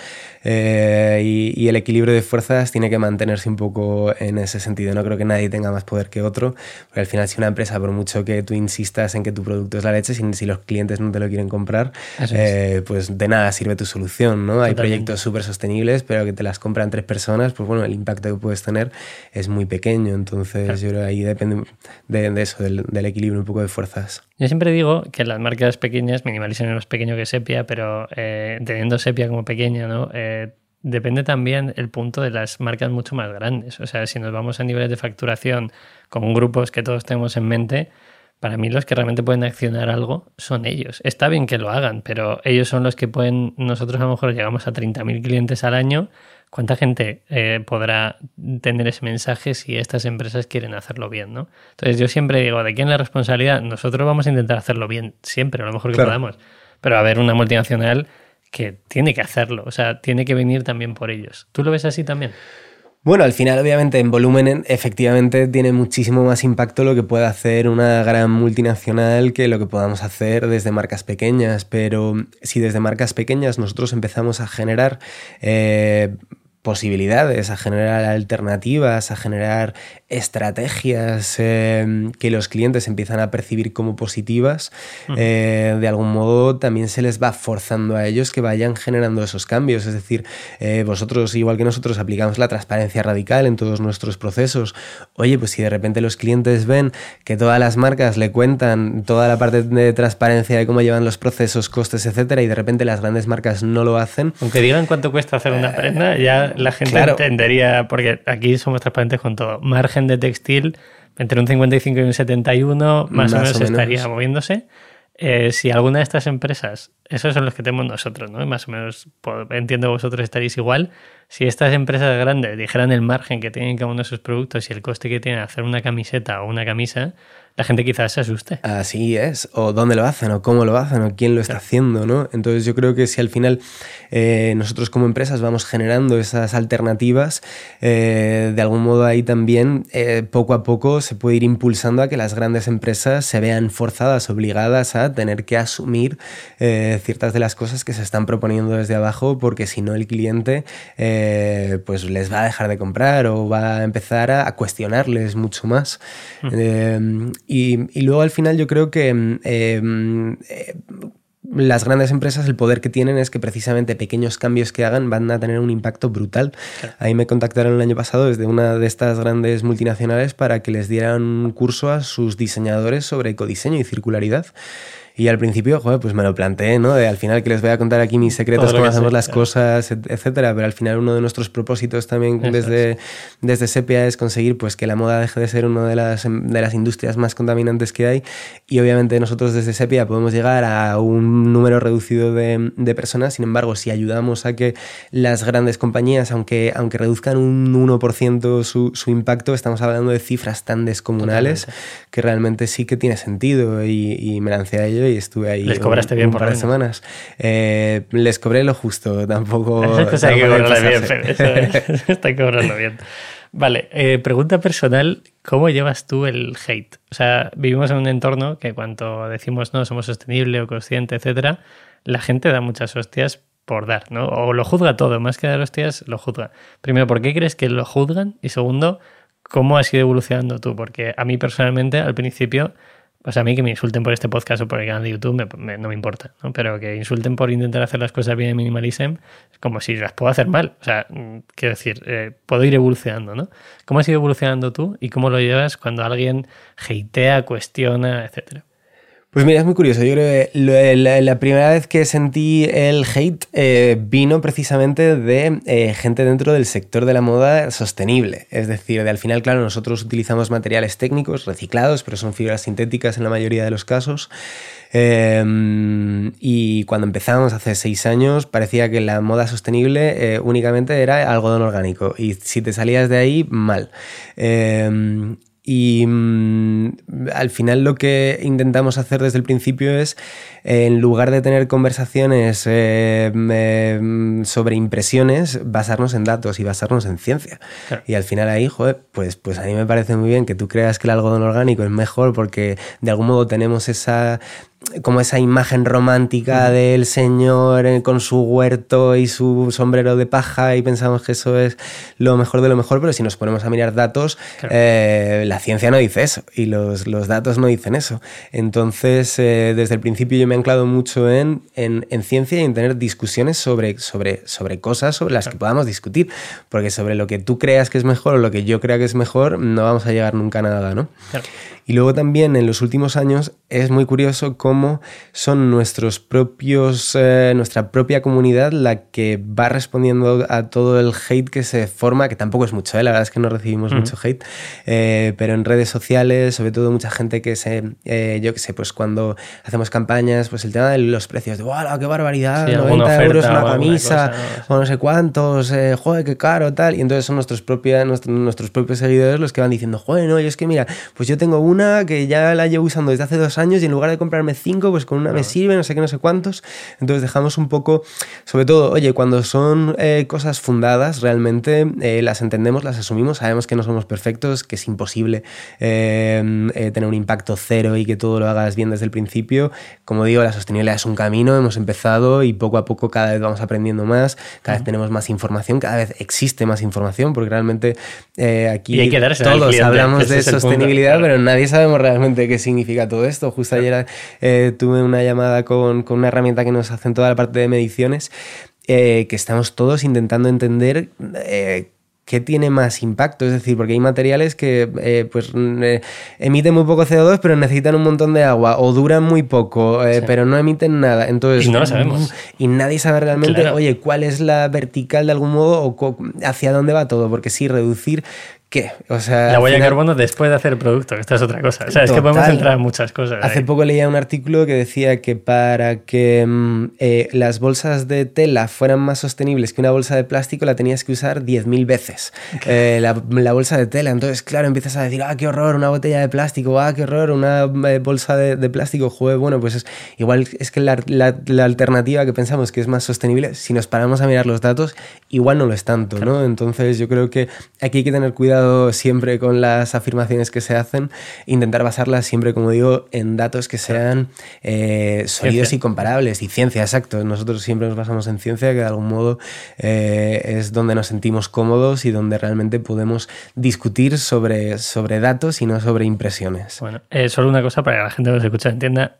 y, y el equilibrio de fuerzas tiene que mantenerse un poco en ese sentido. No creo que nadie tenga más poder que otro, porque al final si una empresa, por mucho que tú insistas en que tu producto es la leche, si, los clientes no te lo quieren comprar, eh, pues de nada sirve tu solución. ¿no? Hay proyectos súper sostenibles, pero que te las compran tres personas, pues bueno, el impacto que puedes tener es muy pequeño. Entonces yo creo que ahí depende de, eso, del, equilibrio un poco de fuerzas. Yo siempre digo que las marcas pequeñas minimalizan más pequeño que Sepia, pero eh, teniendo Sepia como pequeña, ¿no? Eh, depende también el punto de las marcas mucho más grandes. O sea, si nos vamos a niveles de facturación con grupos que todos tenemos en mente, para mí los que realmente pueden accionar algo son ellos. Está bien que lo hagan, pero ellos son los que pueden, nosotros a lo mejor llegamos a 30.000 clientes al año. ¿Cuánta gente eh, podrá tener ese mensaje si estas empresas quieren hacerlo bien? ¿no? Entonces yo siempre digo, ¿de quién la responsabilidad? Nosotros vamos a intentar hacerlo bien, siempre, a lo mejor que podamos. Pero a ver, una multinacional que tiene que hacerlo, o sea, tiene que venir también por ellos. ¿Tú lo ves así también? Bueno, al final, obviamente, en volumen, efectivamente, tiene muchísimo más impacto lo que puede hacer una gran multinacional que lo que podamos hacer desde marcas pequeñas. Pero si desde marcas pequeñas nosotros empezamos a generar eh, posibilidades, a generar alternativas, a generar estrategias em, que los clientes empiezan a percibir como positivas, eh, de algún modo también se les va forzando a ellos que vayan generando esos cambios. Es decir, eh, vosotros, igual que nosotros, aplicamos la transparencia radical en todos nuestros procesos. Oye, pues si de repente los clientes ven que todas las marcas le cuentan toda la parte de transparencia de cómo llevan los procesos, costes, etcétera, y de repente las grandes marcas no lo hacen. Aunque digan cuánto cuesta hacer una prenda, ya la gente entendería, porque aquí somos transparentes con todo. Margen de textil entre un 55 y un 71, más, o menos, estaría moviéndose. Eh, si alguna de estas empresas, esos son los que tenemos nosotros, ¿no? Más o menos, entiendo vosotros estaréis igual. Si estas empresas grandes dijeran el margen que tienen cada uno de sus productos y el coste que tiene hacer una camiseta o una camisa, la gente quizás se asuste. Así es, o dónde lo hacen, o cómo lo hacen, o quién lo está haciendo, ¿no? Entonces yo creo que si al final eh, nosotros como empresas vamos generando esas alternativas, eh, de algún modo ahí también eh, poco a poco se puede ir impulsando a que las grandes empresas se vean forzadas, obligadas a tener que asumir ciertas de las cosas que se están proponiendo desde abajo, porque si no el cliente pues les va a dejar de comprar o va a empezar a, cuestionarles mucho más. Mm. Y, luego al final yo creo que mm, eh, mm, eh, las grandes empresas, el poder que tienen es que precisamente pequeños cambios que hagan van a tener un impacto brutal. Ahí me contactaron el año pasado desde una de estas grandes multinacionales para que les dieran un curso a sus diseñadores sobre ecodiseño y circularidad. Y al principio, joder, pues me lo planteé, ¿no? De al final que les voy a contar aquí mis secretos, cómo hacemos las cosas, etcétera. Pero al final uno de nuestros propósitos también desde, desde Sepia es conseguir pues que la moda deje de ser una de las, de las industrias más contaminantes que hay. Y obviamente nosotros desde Sepia podemos llegar a un número reducido de, de personas. Sin embargo, si ayudamos a que las grandes compañías, aunque, aunque reduzcan un 1% su, su impacto, estamos hablando de cifras tan descomunales que realmente sí que tiene sentido y, y me lancé a ello y estuve ahí. ¿Les cobraste bien por par semanas? Eh, les cobré lo justo, tampoco. Eso hay que cobrarlo bien, Está que cobrarlo bien. Vale, eh, pregunta personal, ¿cómo llevas tú el hate? O sea, vivimos en un entorno que cuando decimos no, somos sostenible o consciente, etcétera, la gente da muchas hostias por dar, ¿no? O lo juzga todo, más que dar hostias, lo juzga. Primero, ¿por qué crees que lo juzgan? Y segundo, ¿cómo has ido evolucionando tú? Porque a mí personalmente, al principio, sea, a mí que me insulten por este podcast o por el canal de YouTube no me importa, ¿no? Pero que insulten por intentar hacer las cosas bien en Minimalism es como si las puedo hacer mal. O sea, quiero decir, eh, puedo ir evolucionando, ¿no? ¿Cómo has ido evolucionando tú y cómo lo llevas cuando alguien hatea, cuestiona, etcétera? Pues mira, es muy curioso. Yo creo que la, primera vez que sentí el hate eh, vino precisamente de eh, gente dentro del sector de la moda sostenible. Es decir, de al final, claro, nosotros utilizamos materiales técnicos reciclados, pero son fibras sintéticas en la mayoría de los casos. Em, y cuando empezamos hace seis años parecía que la moda sostenible eh, únicamente era algodón orgánico y si te salías de ahí, mal. Y mm, al final lo que intentamos hacer desde el principio es, en lugar de tener conversaciones eh, mm, sobre impresiones, basarnos en datos y basarnos en ciencia. Y al final ahí, joder, pues, pues a mí me parece muy bien que tú creas que el algodón orgánico es mejor porque de algún modo tenemos esa como esa imagen romántica del señor eh, con su huerto y su sombrero de paja y pensamos que eso es lo mejor de lo mejor, pero si nos ponemos a mirar datos, eh, la ciencia no dice eso y los, datos no dicen eso. Entonces, eh, desde el principio yo me he anclado mucho en, en, ciencia y en tener discusiones sobre, sobre, sobre cosas sobre las que podamos discutir, porque sobre lo que tú creas que es mejor o lo que yo crea que es mejor, no vamos a llegar nunca a nada, ¿no? Y luego también en los últimos años es muy curioso cómo son nuestros propios, eh, nuestra propia comunidad la que va respondiendo a todo el hate que se forma, que tampoco es mucho, ¿eh? la verdad es que no recibimos mucho hate, eh, pero en redes sociales, sobre todo mucha gente que se, yo qué sé, pues cuando hacemos campañas, pues el tema de los precios, de ¡wow, qué barbaridad! 90 euros una camisa, o, no sé cuántos, joder, qué caro, tal. Y entonces son nuestros, propios nuestros, propios seguidores los que van diciendo, joder, no, y es que mira, pues yo tengo uno que ya la llevo usando desde hace dos años y en lugar de comprarme cinco, pues con una me sirve, no sé qué, no sé cuántos. Entonces dejamos un poco, sobre todo, oye, cuando son eh, cosas fundadas, realmente eh, las entendemos, las asumimos, sabemos que no somos perfectos, que es imposible em, eh, tener un impacto cero y que todo lo hagas bien desde el principio. Como digo, la sostenibilidad es un camino, hemos empezado y poco a poco cada vez vamos aprendiendo más, cada vez tenemos más información, cada vez existe más información, porque realmente aquí todos hablamos de sostenibilidad, pero nadie sabemos realmente qué significa todo esto. Justo ayer eh, tuve una llamada con, con, una herramienta que nos hacen toda la parte de mediciones, eh, que estamos todos intentando entender eh, ¿qué tiene más impacto? Es decir, porque hay materiales que eh, pues, eh, emiten muy poco CO2, pero necesitan un montón de agua, o duran muy poco, eh, pero no emiten nada. Entonces, y no lo sabemos. Y nadie sabe realmente, oye, cuál es la vertical de algún modo o hacia dónde va todo, porque sí, reducir ¿Qué? O sea, la huella de carbono después de hacer el producto, esta es otra cosa. O sea, es que podemos entrar en muchas cosas. Hace poco leía un artículo que decía que para que mm, eh, las bolsas de tela fueran más sostenibles que una bolsa de plástico, la tenías que usar 10.000 veces. Eh, la, bolsa de tela. Entonces, claro, empiezas a decir, ah, qué horror, una botella de plástico, ah, qué horror, una eh, bolsa de, plástico. Joder, bueno, pues es, igual es que la, la, alternativa que pensamos que es más sostenible, si nos paramos a mirar los datos, igual no lo es tanto, ¿no? Entonces, yo creo que aquí hay que tener cuidado siempre con las afirmaciones que se hacen, intentar basarlas siempre, como digo, en datos que sean eh, sólidos y comparables. Y ciencia, exacto. Nosotros siempre nos basamos en ciencia, que de algún modo eh, es donde nos sentimos cómodos y donde realmente podemos discutir sobre, sobre datos y no sobre impresiones. Bueno, eh, solo una cosa para que la gente que nos escucha entienda.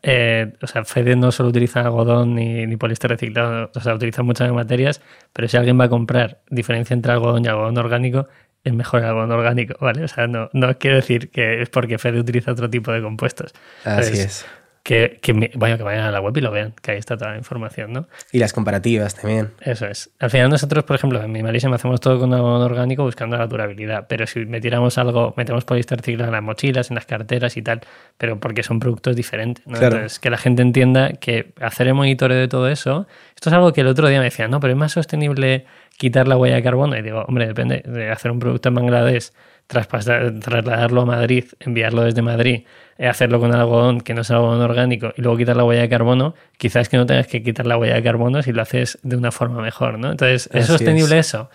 o sea, Fede no solo utiliza algodón ni, ni poliéster reciclado, o sea, utiliza muchas materias, pero si alguien va a comprar diferencia entre algodón y algodón orgánico, es mejor el algodón orgánico, ¿vale? O sea, no, no quiero decir que es porque Fede utiliza otro tipo de compuestos. Así es. Que, que, que vayan a la web y lo vean, que ahí está toda la información, ¿no? Y las comparativas también. Eso es. Al final nosotros, por ejemplo, en Minimalism hacemos todo con algodón orgánico buscando la durabilidad, pero si metiéramos algo, metemos poliéster en las mochilas, en las carteras y tal, pero porque son productos diferentes, ¿no? Entonces, que la gente entienda que hacer el monitoreo de todo eso, esto es algo que el otro día me decían, no, pero es más sostenible quitar la huella de carbono. Y digo, hombre, depende de hacer un producto en Bangladesh, trasladarlo a Madrid, enviarlo desde Madrid, eh, hacerlo con algodón que no es algodón orgánico y luego quitar la huella de carbono, quizás que no tengas que quitar la huella de carbono si lo haces de una forma mejor, ¿no? Entonces, ¿es sostenible eso?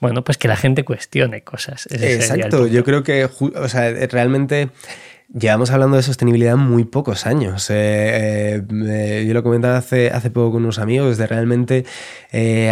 Bueno, pues que la gente cuestione cosas. Exacto, yo creo que, o sea, realmente Llevamos hablando de sostenibilidad muy pocos años. Eh, eh, eh, yo lo comentaba hace, hace poco con unos amigos, de realmente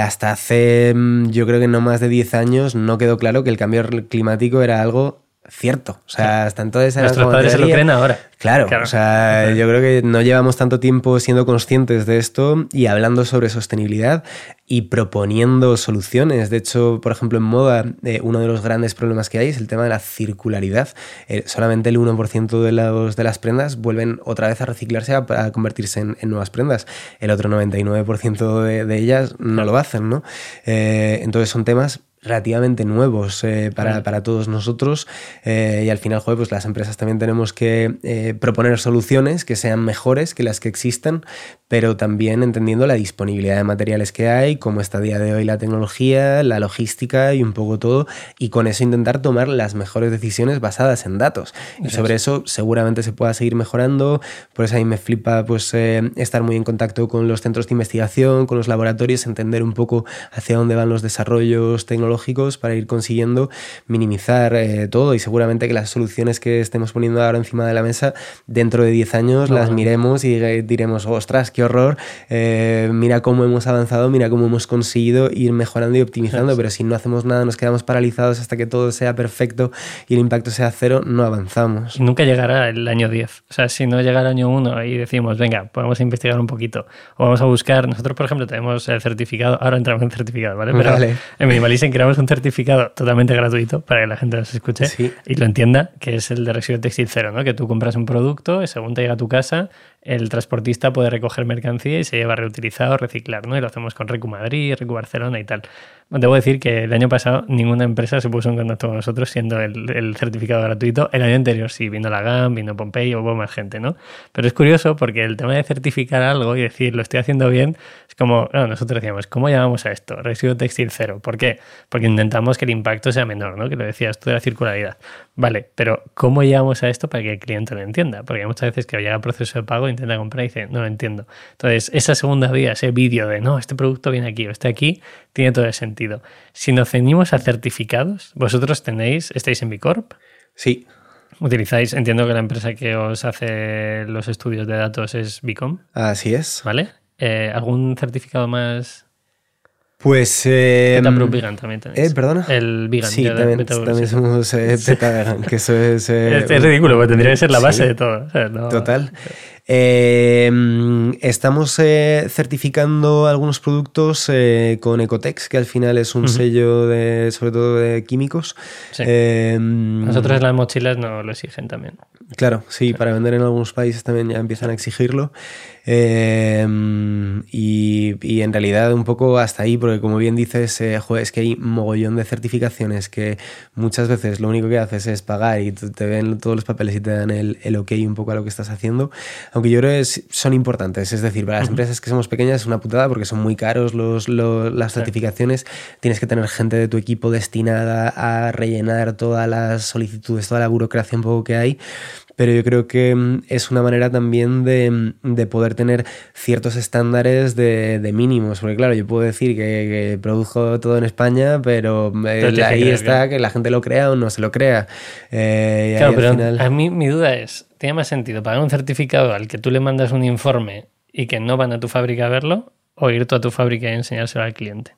hasta hace mm, yo creo que no más de 10 años no quedó claro que el cambio climático era algo cierto. O sea, hasta entonces Nuestros padres se lo creen ahora. Claro, o sea, yo creo que no llevamos tanto tiempo siendo conscientes de esto y hablando sobre sostenibilidad y proponiendo soluciones. De hecho, por ejemplo, en moda, eh, uno de los grandes problemas que hay es el tema de la circularidad. Eh, solamente el 1% de, los, de las prendas vuelven otra vez a reciclarse para convertirse en, nuevas prendas. El otro 99% de, de, ellas no lo hacen, ¿no? Eh, entonces son temas relativamente nuevos eh, para, para, todos nosotros eh, y al final, joder, pues las empresas también tenemos que eh, proponer soluciones que sean mejores que las que existan, pero también entendiendo la disponibilidad de materiales que hay, cómo está a día de hoy la tecnología, la logística y un poco todo, y con eso intentar tomar las mejores decisiones basadas en datos. Y sobre eso seguramente se pueda seguir mejorando, por eso a mí me flipa pues estar muy en contacto con los centros de investigación, con los laboratorios, entender un poco hacia dónde van los desarrollos tecnológicos para ir consiguiendo minimizar eh, todo y seguramente que las soluciones que estemos poniendo ahora encima de la mesa dentro de 10 años las miremos y diremos, ostras, qué horror, eh, mira cómo hemos avanzado, mira cómo hemos conseguido ir mejorando y optimizando, pero si no hacemos nada nos quedamos paralizados hasta que todo sea perfecto y el impacto sea cero, no avanzamos. Nunca llegará el año 10. O sea, si no llega el año 1 y decimos, venga, podemos investigar un poquito o vamos a buscar, nosotros por ejemplo tenemos el certificado, ahora entramos en certificado, ¿vale? Pero en Minimalism creamos un certificado totalmente gratuito para que la gente nos escuche y lo entienda, que es el de residuo textil cero, ¿no? Que tú compras un producto y según te llega a tu casa, el transportista puede recoger mercancía y se lleva reutilizado, reciclar, ¿no? Y lo hacemos con Recu Madrid, Recu Barcelona y tal. Debo decir que el año pasado ninguna empresa se puso en contacto con nosotros siendo el, certificado gratuito. El año anterior sí, vino la GAM, vino Pompey, hubo más gente, ¿no? Pero es curioso porque el tema de certificar algo y decir lo estoy haciendo bien es como, nosotros decíamos, ¿cómo llamamos a esto? Residuo textil cero. ¿Por qué? Porque intentamos que el impacto sea menor, ¿no? Que lo decías tú de la circularidad. Vale, pero ¿cómo llegamos a esto para que el cliente lo entienda? Porque hay muchas veces que llega el proceso de pago, intenta comprar y dice, no lo entiendo. Entonces, esa segunda vía, ese vídeo de, no, este producto viene aquí o este aquí, tiene todo el sentido. Si nos ceñimos a certificados, vosotros tenéis, estáis en Bicorp. Sí. Utilizáis, entiendo que la empresa que os hace los estudios de datos es Bicom. Así es. ¿Vale? Eh, ¿Algún certificado más pues. Eh, Vegan también tenéis. Eh, ¿Perdona? El Vegan. Sí, también, también somos eh, Vegan, que eso es. Eh, es, ridículo, porque tendría que ser la base de todo. Total. Eh, estamos eh, certificando algunos productos eh, con Ecotex, que al final es un sello de, sobre todo de químicos. Nosotros las mochilas no lo exigen también. Claro, sí, para vender en algunos países también ya empiezan a exigirlo. Em, y, en realidad un poco hasta ahí, porque como bien dices, eh, es que hay mogollón de certificaciones que muchas veces lo único que haces es pagar y te ven todos los papeles y te dan el, el ok un poco a lo que estás haciendo, aunque yo creo que son importantes, es decir, para las empresas que somos pequeñas es una putada porque son muy caros los, las certificaciones, tienes que tener gente de tu equipo destinada a rellenar todas las solicitudes, toda la burocracia un poco que hay, pero yo creo que mm, es una manera también de, de poder tener ciertos estándares de, de, mínimos, porque claro, yo puedo decir que, produjo todo en España, pero, eh, ahí está que... la gente lo crea o no se lo crea. Eh, claro, pero a mí mi duda es, ¿tiene más sentido pagar un certificado al que tú le mandas un informe y que no van a tu fábrica a verlo? o ir tú a tu fábrica y enseñárselo al cliente.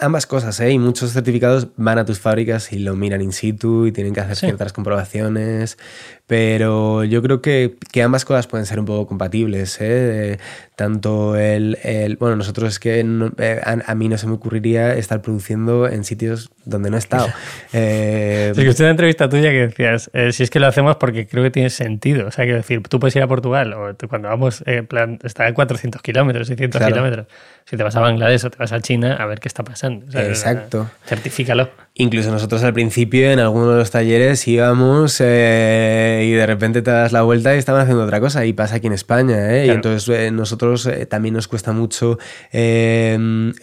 Ambas cosas, ¿eh? Y muchos certificados van a tus fábricas y lo miran in situ y tienen que hacer ciertas comprobaciones. Pero yo creo que, que, ambas cosas pueden ser un poco compatibles, ¿eh? Tanto el, el, Bueno, nosotros es que eh, a, mí no se me ocurriría estar produciendo en sitios donde no he estado. eh, sí, que usted una entrevista tuya que decías, eh, si es que lo hacemos porque creo que tiene sentido. O sea, quiero decir, tú puedes ir a Portugal o cuando vamos, en plan, está a 400 kilómetros, 600 kilómetros si te vas a Bangladesh o te vas a China, a ver qué está pasando. Exacto. Certifícalo. Incluso nosotros al principio en alguno de los talleres íbamos eh, y de repente te das la vuelta y estaban haciendo otra cosa. Y pasa aquí en España. ¿eh? Y entonces eh, nosotros también nos cuesta mucho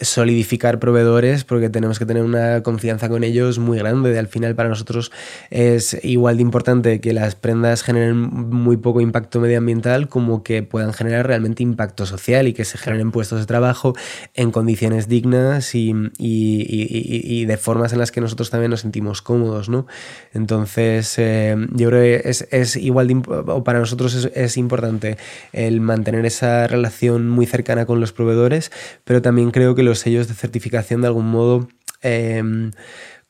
solidificar proveedores porque tenemos que tener una confianza con ellos muy grande. Al final para nosotros es igual de importante que las prendas generen muy poco impacto medioambiental como que puedan generar realmente impacto social y que se generen puestos de trabajo en condiciones dignas y, y de formas en las que nosotros también nos sentimos cómodos, ¿no? Entonces, eh, yo creo que es, igual, de, o para nosotros es, importante el mantener esa relación muy cercana con los proveedores, pero también creo que los sellos de certificación de algún modo... Em,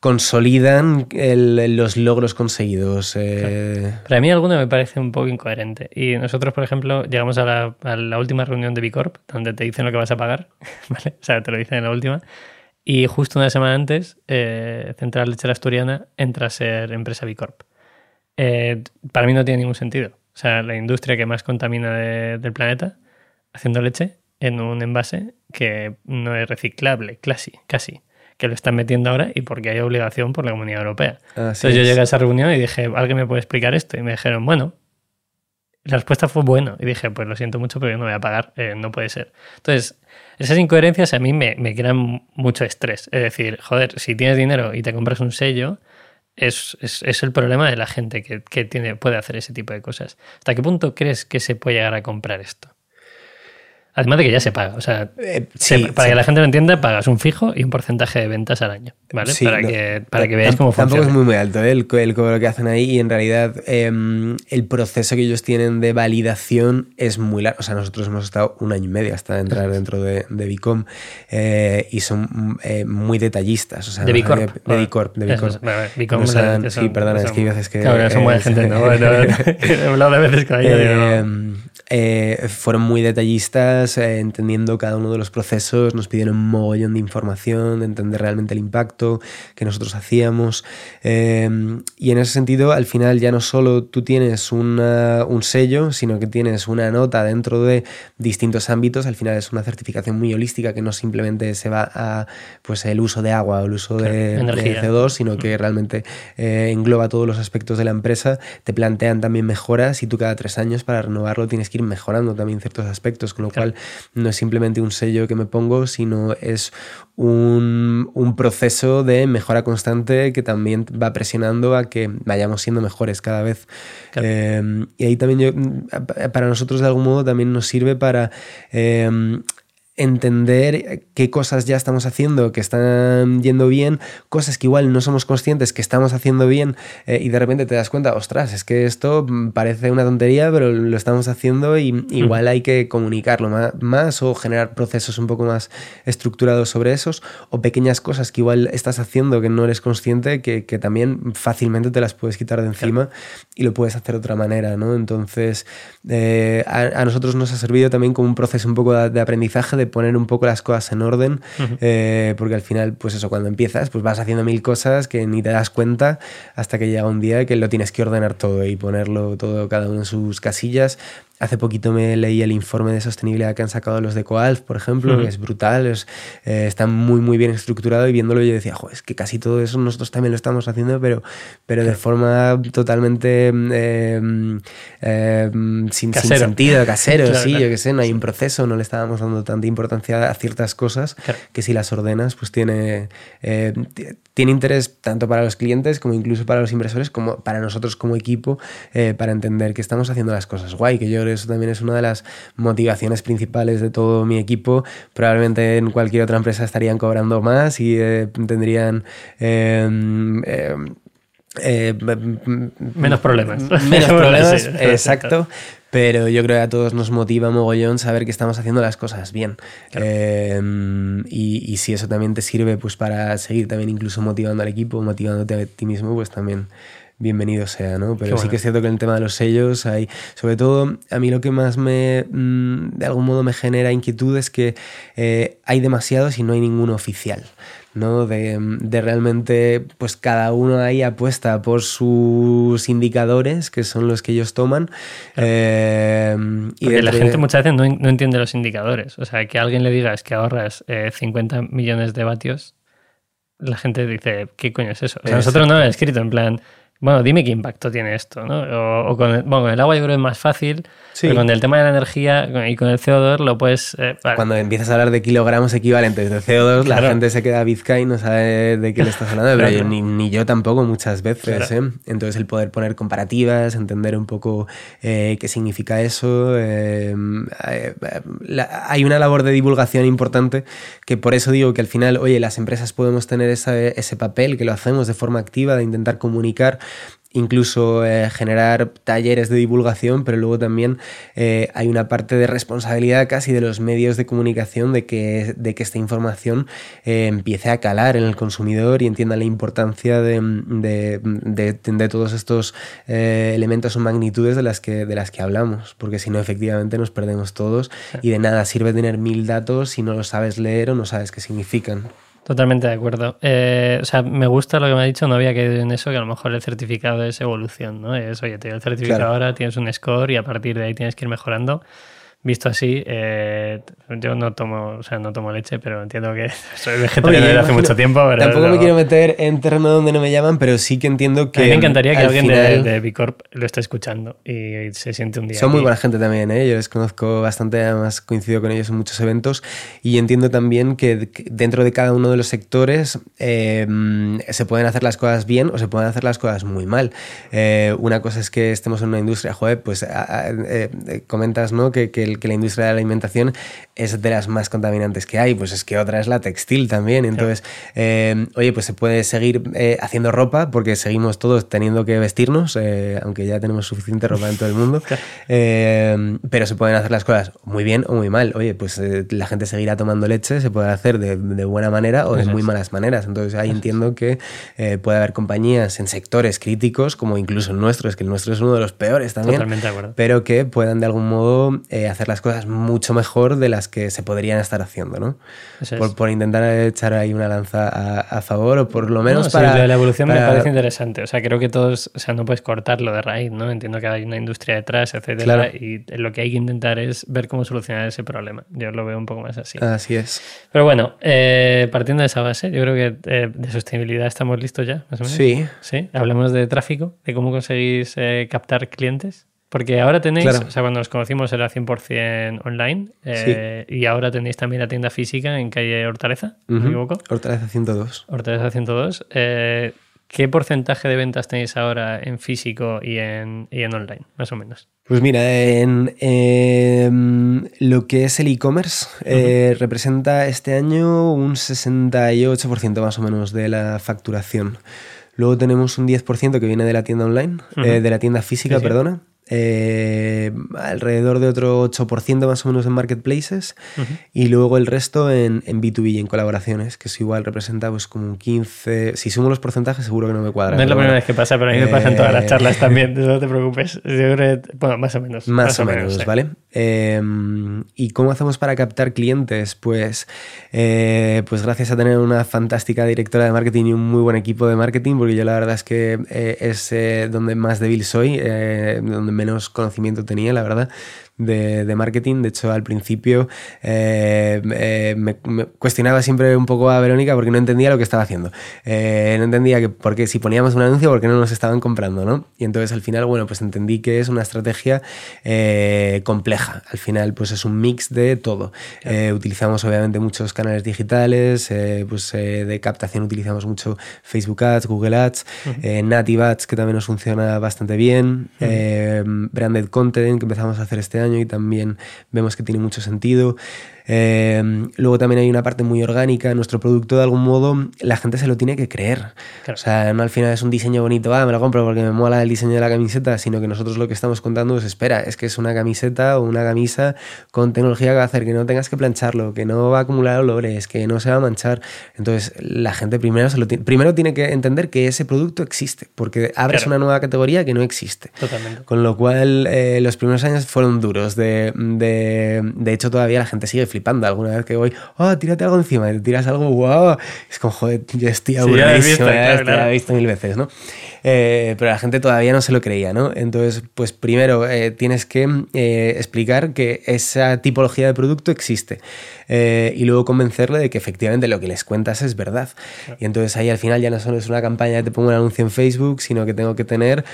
consolidan los logros conseguidos. Eh. Para mí alguno me parece un poco incoherente. Y nosotros, por ejemplo, llegamos a la, última reunión de Bicorp, donde te dicen lo que vas a pagar, ¿vale? O sea, te lo dicen en la última. Y justo una semana antes, eh, Central Lechera Asturiana entra a ser empresa Bicorp. Eh, para mí no tiene ningún sentido. O sea, la industria que más contamina del planeta haciendo leche en un envase que no es reciclable, casi, casi que lo están metiendo ahora y porque hay obligación por la Comunidad Europea. Entonces yo llegué a esa reunión y dije, ¿alguien me puede explicar esto? Y me dijeron, bueno, la respuesta fue bueno. Y dije, pues lo siento mucho, pero yo no voy a pagar, eh, no puede ser. Entonces, esas incoherencias a mí me, me, crean mucho estrés. Es decir, joder, si tienes dinero y te compras un sello, es, es, es el problema de la gente que, que tiene, puede hacer ese tipo de cosas. ¿Hasta qué punto crees que se puede llegar a comprar esto? Además de que ya se paga. O sea, eh, para que la gente lo entienda, pagas un fijo y un porcentaje de ventas al año. ¿vale? para, que, para que veáis cómo funciona. Tampoco es muy, alto ¿eh? el, el, cobro que hacen ahí y en realidad em, el proceso que ellos tienen de validación es muy largo. O sea, nosotros hemos estado un año y medio hasta entrar dentro de, de Bicom eh, y son muy detallistas. O sea, de Bicorp. De, Bicorp. De Bicorp. Bicom sí, perdona, es que hay veces que. Claro, son buena gente. ¿no? he hablado de veces con ella. Eh, fueron muy detallistas, eh, entendiendo cada uno de los procesos, nos pidieron un mogollón de información, de entender realmente el impacto que nosotros hacíamos. Em, y en ese sentido, al final ya no solo tú tienes una, un sello, sino que tienes una nota dentro de distintos ámbitos. Al final es una certificación muy holística que no simplemente se va a pues, el uso de agua o el uso de, de, CO2, sino que realmente eh, engloba todos los aspectos de la empresa. Te plantean también mejoras y tú cada tres años para renovarlo tienes que ir mejorando también ciertos aspectos, con lo cual no es simplemente un sello que me pongo, sino es un, un, proceso de mejora constante que también va presionando a que vayamos siendo mejores cada vez. Eh, y ahí también yo, para nosotros de algún modo también nos sirve para... Eh, entender qué cosas ya estamos haciendo que están yendo bien, cosas que igual no somos conscientes que estamos haciendo bien eh, y de repente te das cuenta, ostras, es que esto parece una tontería, pero lo estamos haciendo y mm. igual hay que comunicarlo más, o generar procesos un poco más estructurados sobre esos o pequeñas cosas que igual estás haciendo que no eres consciente que, también fácilmente te las puedes quitar de encima y lo puedes hacer de otra manera, ¿no? Entonces, eh, a, nosotros nos ha servido también como un proceso un poco de, de aprendizaje de poner un poco las cosas en orden, eh, porque al final, pues eso, cuando empiezas, pues vas haciendo mil cosas que ni te das cuenta hasta que llega un día que lo tienes que ordenar todo y ponerlo todo cada uno en sus casillas Hace poquito me leí el informe de sostenibilidad que han sacado los de Coalf, por ejemplo, que es brutal, es, eh, está muy, muy bien estructurado y viéndolo yo decía, es que casi todo eso nosotros también lo estamos haciendo, pero, pero de forma totalmente em, sin, sentido, casero, sí, yo qué sé, no hay un proceso, no le estábamos dando tanta importancia a ciertas cosas que si las ordenas, pues tiene, eh, tiene interés tanto para los clientes como incluso para los inversores, como para nosotros como equipo, eh, para entender que estamos haciendo las cosas guay, que yo eso también es una de las motivaciones principales de todo mi equipo. Probablemente en cualquier otra empresa estarían cobrando más y eh, tendrían... Em, em, eh, menos problemas. Menos problemas, exacto. Pero yo creo que a todos nos motiva mogollón saber que estamos haciendo las cosas bien. Em, y, y, si eso también te sirve pues para seguir también incluso motivando al equipo, motivándote a ti mismo, pues también bienvenido sea, ¿no? Pero sí que es cierto que en el tema de los sellos hay, sobre todo, a mí lo que más me, mm, de algún modo me genera inquietud es que eh, hay demasiados y no hay ninguno oficial. ¿no? De, realmente, pues cada uno ahí apuesta por sus indicadores, que son los que ellos toman. Eh, y la gente muchas veces no, entiende los indicadores. O sea, que alguien le diga es que ahorras 50 eh, millones de vatios, la gente dice, ¿qué coño es eso? O sea, nosotros no lo hemos escrito en plan, bueno, dime qué impacto tiene esto, ¿no? O, con, el, bueno, con el agua yo creo que es más fácil, pero con el tema de la energía y con el CO2 lo puedes... Eh, Cuando empiezas a hablar de kilogramos equivalentes de CO2, la gente se queda bizca y no sabe de qué le estás hablando, pero yo, ni, yo tampoco muchas veces, ¿eh? Entonces el poder poner comparativas, entender un poco eh, qué significa eso... Eh, hay una labor de divulgación importante que por eso digo que al final, oye, las empresas podemos tener ese papel, que lo hacemos de forma activa, de intentar comunicar incluso eh, generar talleres de divulgación, pero luego también eh, hay una parte de responsabilidad casi de los medios de comunicación de que, de que esta información eh, empiece a calar en el consumidor y entienda la importancia de, de, todos estos elementos o magnitudes de las, que, de las que hablamos, porque si no efectivamente nos perdemos todos y de nada sirve tener mil datos si no los sabes leer o no sabes qué significan. Totalmente de acuerdo. Eh, o sea, me gusta lo que me ha dicho, no había caído en eso, que a lo mejor el certificado es evolución, ¿no? Es, oye, te doy el certificado ahora, tienes un score y a partir de ahí tienes que ir mejorando visto así, eh, yo no tomo, o sea, no tomo leche, pero entiendo que soy vegetariano desde hace mucho tiempo. tampoco me quiero meter en terreno donde no me llaman, pero sí que entiendo que. A mí me encantaría que alguien de, de Bicorp lo esté escuchando y se siente un día. Son muy buena gente también, ¿eh? yo les conozco bastante, además coincido con ellos en muchos eventos y entiendo también que dentro de cada uno de los sectores em, se pueden hacer las cosas bien o se pueden hacer las cosas muy mal. Eh, una cosa es que estemos en una industria, joder, pues eh, comentas, ¿no? Que, que que la industria de la alimentación es de las más contaminantes que hay, pues es que otra es la textil también. Entonces, eh, oye, pues se puede seguir eh, haciendo ropa porque seguimos todos teniendo que vestirnos, eh, aunque ya tenemos suficiente ropa en todo el mundo, pero se pueden hacer las cosas muy bien o muy mal. Oye, pues la gente seguirá tomando leche, se puede hacer de, buena manera o de muy malas maneras. Entonces ahí entiendo que puede haber compañías en sectores críticos, como incluso el nuestro, es que el nuestro es uno de los peores también, Totalmente de acuerdo. pero que puedan de algún modo hacer las cosas mucho mejor de las que se podrían estar haciendo, ¿no? Por, intentar echar ahí una lanza a, favor o por lo menos para... la evolución me parece interesante. O sea, creo que todos, o sea, no puedes cortarlo de raíz, ¿no? Entiendo que hay una industria detrás, etcétera, y lo que hay que intentar es ver cómo solucionar ese problema. Yo lo veo un poco más así. Así es. Pero bueno, eh, partiendo de esa base, yo creo que eh, de sostenibilidad estamos listos ya, más o menos. Sí. Sí. Hablamos de tráfico, de cómo conseguís eh, captar clientes. Porque ahora tenéis, o sea, cuando nos conocimos era 100% online eh, y ahora tenéis también la tienda física en calle Hortaleza, ¿me equivoco? Hortaleza 102. Hortaleza 102. Eh, ¿Qué porcentaje de ventas tenéis ahora en físico y en, en online, más o menos? Pues mira, en em, lo que es el e-commerce eh, representa este año un 68% más o menos de la facturación. Luego tenemos un 10% que viene de la tienda online, eh, de la tienda física, perdona. Eh, alrededor de otro 8% más o menos en marketplaces y luego el resto en, en, B2B y en colaboraciones, que es igual representa pues como un 15, si sumo los porcentajes seguro que no me cuadra. No es la primera vez que pasa, pero a mí me pasa en todas las charlas también, no te preocupes. Bueno, más o menos. Más, o, menos, ¿vale? Em, ¿Y cómo hacemos para captar clientes? Pues, eh, pues gracias a tener una fantástica directora de marketing y un muy buen equipo de marketing, porque yo la verdad es que eh, es donde más débil soy, donde menos conocimiento tenía, la verdad de, marketing. De hecho, al principio eh, eh, me, cuestionaba siempre un poco a Verónica porque no entendía lo que estaba haciendo. Eh, no entendía que porque si poníamos un anuncio, porque no nos estaban comprando, ¿no? Y entonces al final, bueno, pues entendí que es una estrategia compleja. Al final, pues es un mix de todo. utilizamos obviamente muchos canales digitales, pues de captación utilizamos mucho Facebook Ads, Google Ads, Native Ads, que también nos funciona bastante bien, branded content que empezamos a hacer este año y también vemos que tiene mucho sentido. Eh, luego también hay una parte muy orgánica. Nuestro producto, de algún modo, la gente se lo tiene que creer. O sea, no al final es un diseño bonito, ah, me lo compro porque me mola el diseño de la camiseta, sino que nosotros lo que estamos contando es, espera, es que es una camiseta o una camisa con tecnología que va a hacer que no tengas que plancharlo, que no va a acumular olores, que no se va a manchar. Entonces, la gente primero, se lo primero tiene que entender que ese producto existe, porque abres una nueva categoría que no existe. Totalmente. Con lo cual, eh, los primeros años fueron duros. De, de, de hecho, todavía la gente sigue flipando Alguna vez que voy, oh, tírate algo encima, y te tiras algo, wow. Es como, joder, yo estoy aburridísimo, sí, ya, visto, he visto mil veces, ¿no? Eh, pero la gente todavía no se lo creía, ¿no? Entonces, pues primero eh, tienes que eh, explicar que esa tipología de producto existe y luego convencerle de que efectivamente lo que les cuentas es verdad. Y entonces ahí al final ya no solo es una campaña de te pongo un anuncio en Facebook, sino que tengo que tener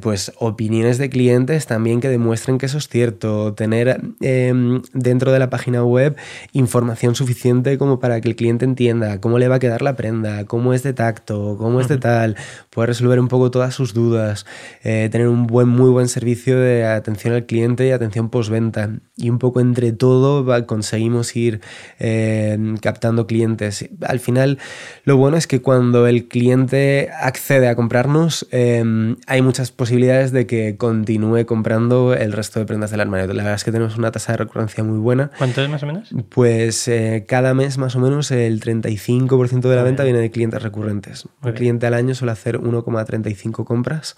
pues opiniones de clientes también que demuestren que eso es cierto, tener em, dentro de la página web información suficiente como para que el cliente entienda cómo le va a quedar la prenda, cómo es de tacto, cómo es de tal, poder resolver un poco todas sus dudas, eh, tener un buen, muy buen servicio de atención al cliente y atención postventa. Y un poco entre todo conseguimos ir eh, captando clientes. Al final, lo bueno es que cuando el cliente accede a comprarnos, em, hay muchas posibilidades de que continúe comprando el resto de prendas del armario. La verdad es que tenemos una tasa de recurrencia muy buena. ¿Cuánto es más o menos? Pues eh, cada mes más o menos el 35% de la venta viene de clientes recurrentes. Un cliente al año suele hacer 1, 35 compras.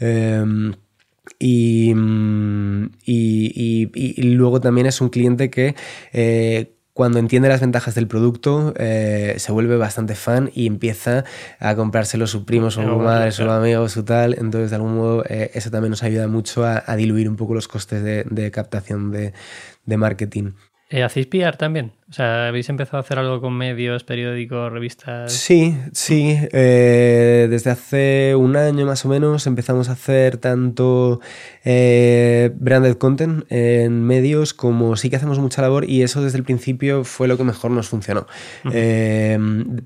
Em, y, y, luego también es un cliente que eh, cuando entiende las ventajas del producto eh, se vuelve bastante fan y empieza a comprárselo su primo, su madre, su amigo, su tal. Entonces, de algún modo, eh, eso también nos ayuda mucho a, diluir un poco los costes de, captación de, de marketing. ¿Hacéis PR también? O sea, ¿habéis empezado a hacer algo con medios, periódicos, revistas? Sí, sí. Eh, desde hace un año más o menos empezamos a hacer tanto eh, branded content en medios como sí que hacemos mucha labor y eso desde el principio fue lo que mejor nos funcionó. Eh,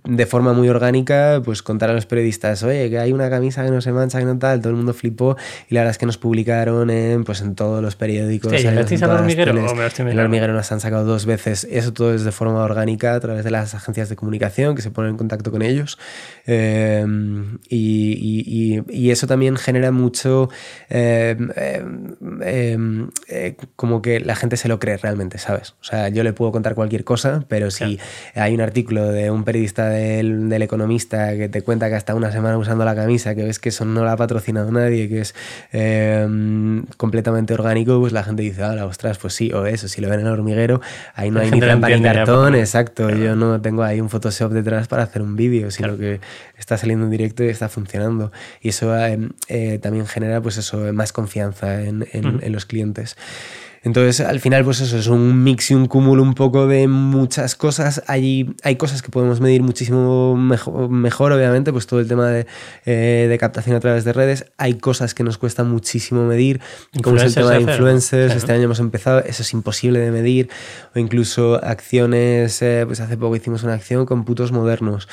de forma muy orgánica, pues contar a los periodistas, oye, que hay una camisa que no se mancha, que no tal, todo el mundo flipó y la verdad es que nos publicaron en, pues, en todos los periódicos. Sí, en, el hormiguero? el hormiguero nos han sacado dos veces. Eso todo de forma orgánica a través de las agencias de comunicación que se ponen en contacto con ellos. Em, y, eso también genera mucho em, em, eh, como que la gente se lo cree realmente, ¿sabes? O sea, yo le puedo contar cualquier cosa, pero si hay un artículo de un periodista del, Economista que te cuenta que hasta una semana usando la camisa, que ves que eso no la ha patrocinado nadie, que es completamente orgánico, pues la gente dice, ah, ostras, pues sí, o eso, si lo ven en el hormiguero, ahí no hay ni trampa ni cartón, exacto. Yo no tengo ahí un Photoshop detrás para hacer un vídeo, sino que está saliendo en directo y está funcionando. Y eso eh, eh, también genera, pues eso, más confianza en, en los clientes. Entonces, al final, pues eso es un mix y un cúmulo un poco de muchas cosas. Hay, hay cosas que podemos medir muchísimo mejor, obviamente, pues todo el tema de, eh, de, captación a través de redes. Hay cosas que nos cuesta muchísimo medir, como es el tema de influencers. Este año hemos empezado, eso es imposible de medir. O incluso acciones, eh, pues hace poco hicimos una acción con putos modernos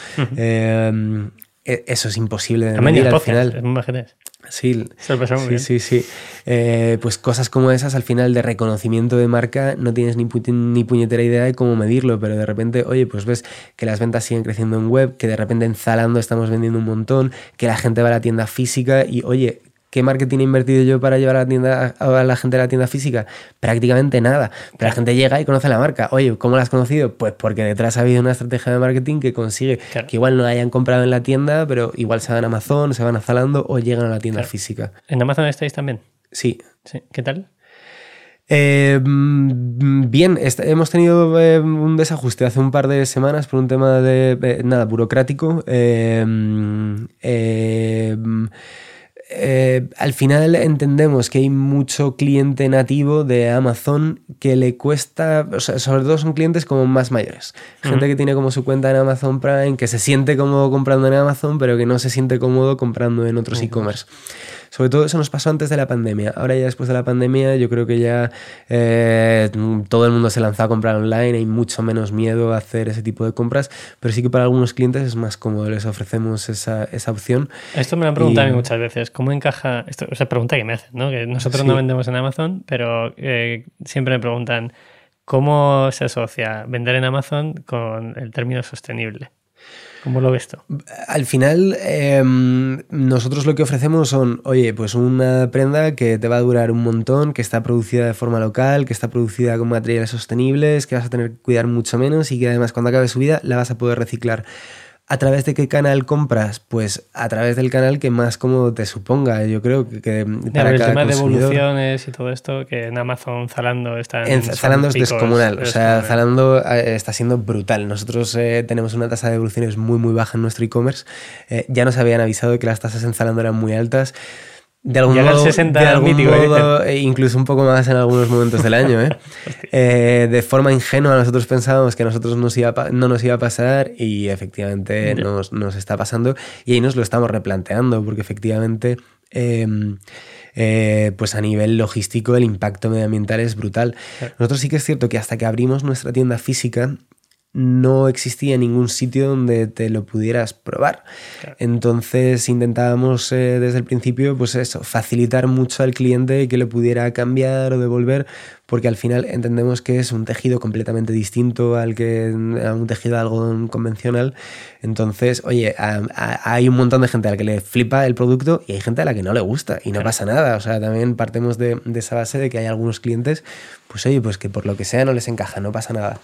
e, eso es imposible de medir al final. majetes. Sí, Se lo pasamos sí, bien. sí, sí. Eh, pues cosas como esas, al final de reconocimiento de marca, no tienes ni, pu- ni puñetera idea de cómo medirlo, pero de repente, oye, pues ves que las ventas siguen creciendo en web, que de repente en Zalando estamos vendiendo un montón, que la gente va a la tienda física y, oye, ¿qué marketing he invertido yo para llevar a la, tienda, a la gente a la tienda física? Prácticamente nada. Pero la gente llega y conoce la marca. Oye, ¿cómo la has conocido? Pues porque detrás ha habido una estrategia de marketing que consigue Claro. que igual no hayan comprado en la tienda, pero igual se van a Amazon, se van a Zalando o llegan a la tienda Claro. física. ¿En Amazon estáis también? Sí. Sí. ¿Qué tal? Eh, mm, bien, hemos tenido eh, un desajuste hace un par de semanas por un tema de eh, nada burocrático. Eh, mm, eh, al final entendemos que hay mucho cliente nativo de Amazon que le cuesta, o sea, sobre todo son clientes como más mayores. Gente que tiene como su cuenta en Amazon Prime, que se siente cómodo comprando en Amazon, pero que no se siente cómodo comprando en otros e-commerce. Sobre todo eso nos pasó antes de la pandemia. Ahora ya después de la pandemia yo creo que ya eh, todo el mundo se lanzó a comprar online, hay mucho menos miedo a hacer ese tipo de compras, pero sí que para algunos clientes es más cómodo, les ofrecemos esa, esa opción. Esto me lo han preguntado Y- a mí muchas veces. ¿Cómo encaja? Esto es la pregunta que me hacen, ¿no? Que nosotros Sí. no vendemos en Amazon, pero eh, siempre me preguntan cómo se asocia vender en Amazon con el término sostenible. ¿Cómo lo ves tú? Al final, eh, nosotros lo que ofrecemos son, oye, pues una prenda que te va a durar un montón, que está producida de forma local, que está producida con materiales sostenibles, que vas a tener que cuidar mucho menos y que además cuando acabe su vida la vas a poder reciclar. ¿A través de qué canal compras? Pues a través del canal que más cómodo te suponga. Yo creo que, que para el cada tema de evoluciones y todo esto, que en Amazon, Zalando están. En Zalando es picos, descomunal. O sea. Zalando eh, está siendo brutal. Nosotros eh, tenemos una tasa de evoluciones muy, muy baja en nuestro e-commerce. Eh, ya nos habían avisado que las tasas en Zalando eran muy altas. De algún Llega modo, 60 de algún mítico, modo, e incluso un poco más en algunos momentos del año. ¿eh? Eh, de forma ingenua, nosotros pensábamos que a nosotros nos iba a pa- no nos iba a pasar y efectivamente Ya. nos, nos está pasando. Y ahí nos lo estamos replanteando, porque efectivamente. eh, eh, pues a nivel logístico el impacto medioambiental es brutal. Nosotros sí que es cierto que hasta que abrimos nuestra tienda física no existía ningún sitio donde te lo pudieras probar. Claro. Entonces intentábamos eh, desde el principio, pues eso, facilitar mucho al cliente que lo pudiera cambiar o devolver, porque al final entendemos que es un tejido completamente distinto al que a un tejido de algodón convencional. Entonces, oye, a- a- hay un montón de gente a la que le flipa el producto y hay gente a la que no le gusta y no Claro. pasa nada. O sea, también partimos de, de esa base de que hay algunos clientes, pues oye, pues que por lo que sea no les encaja, no pasa nada.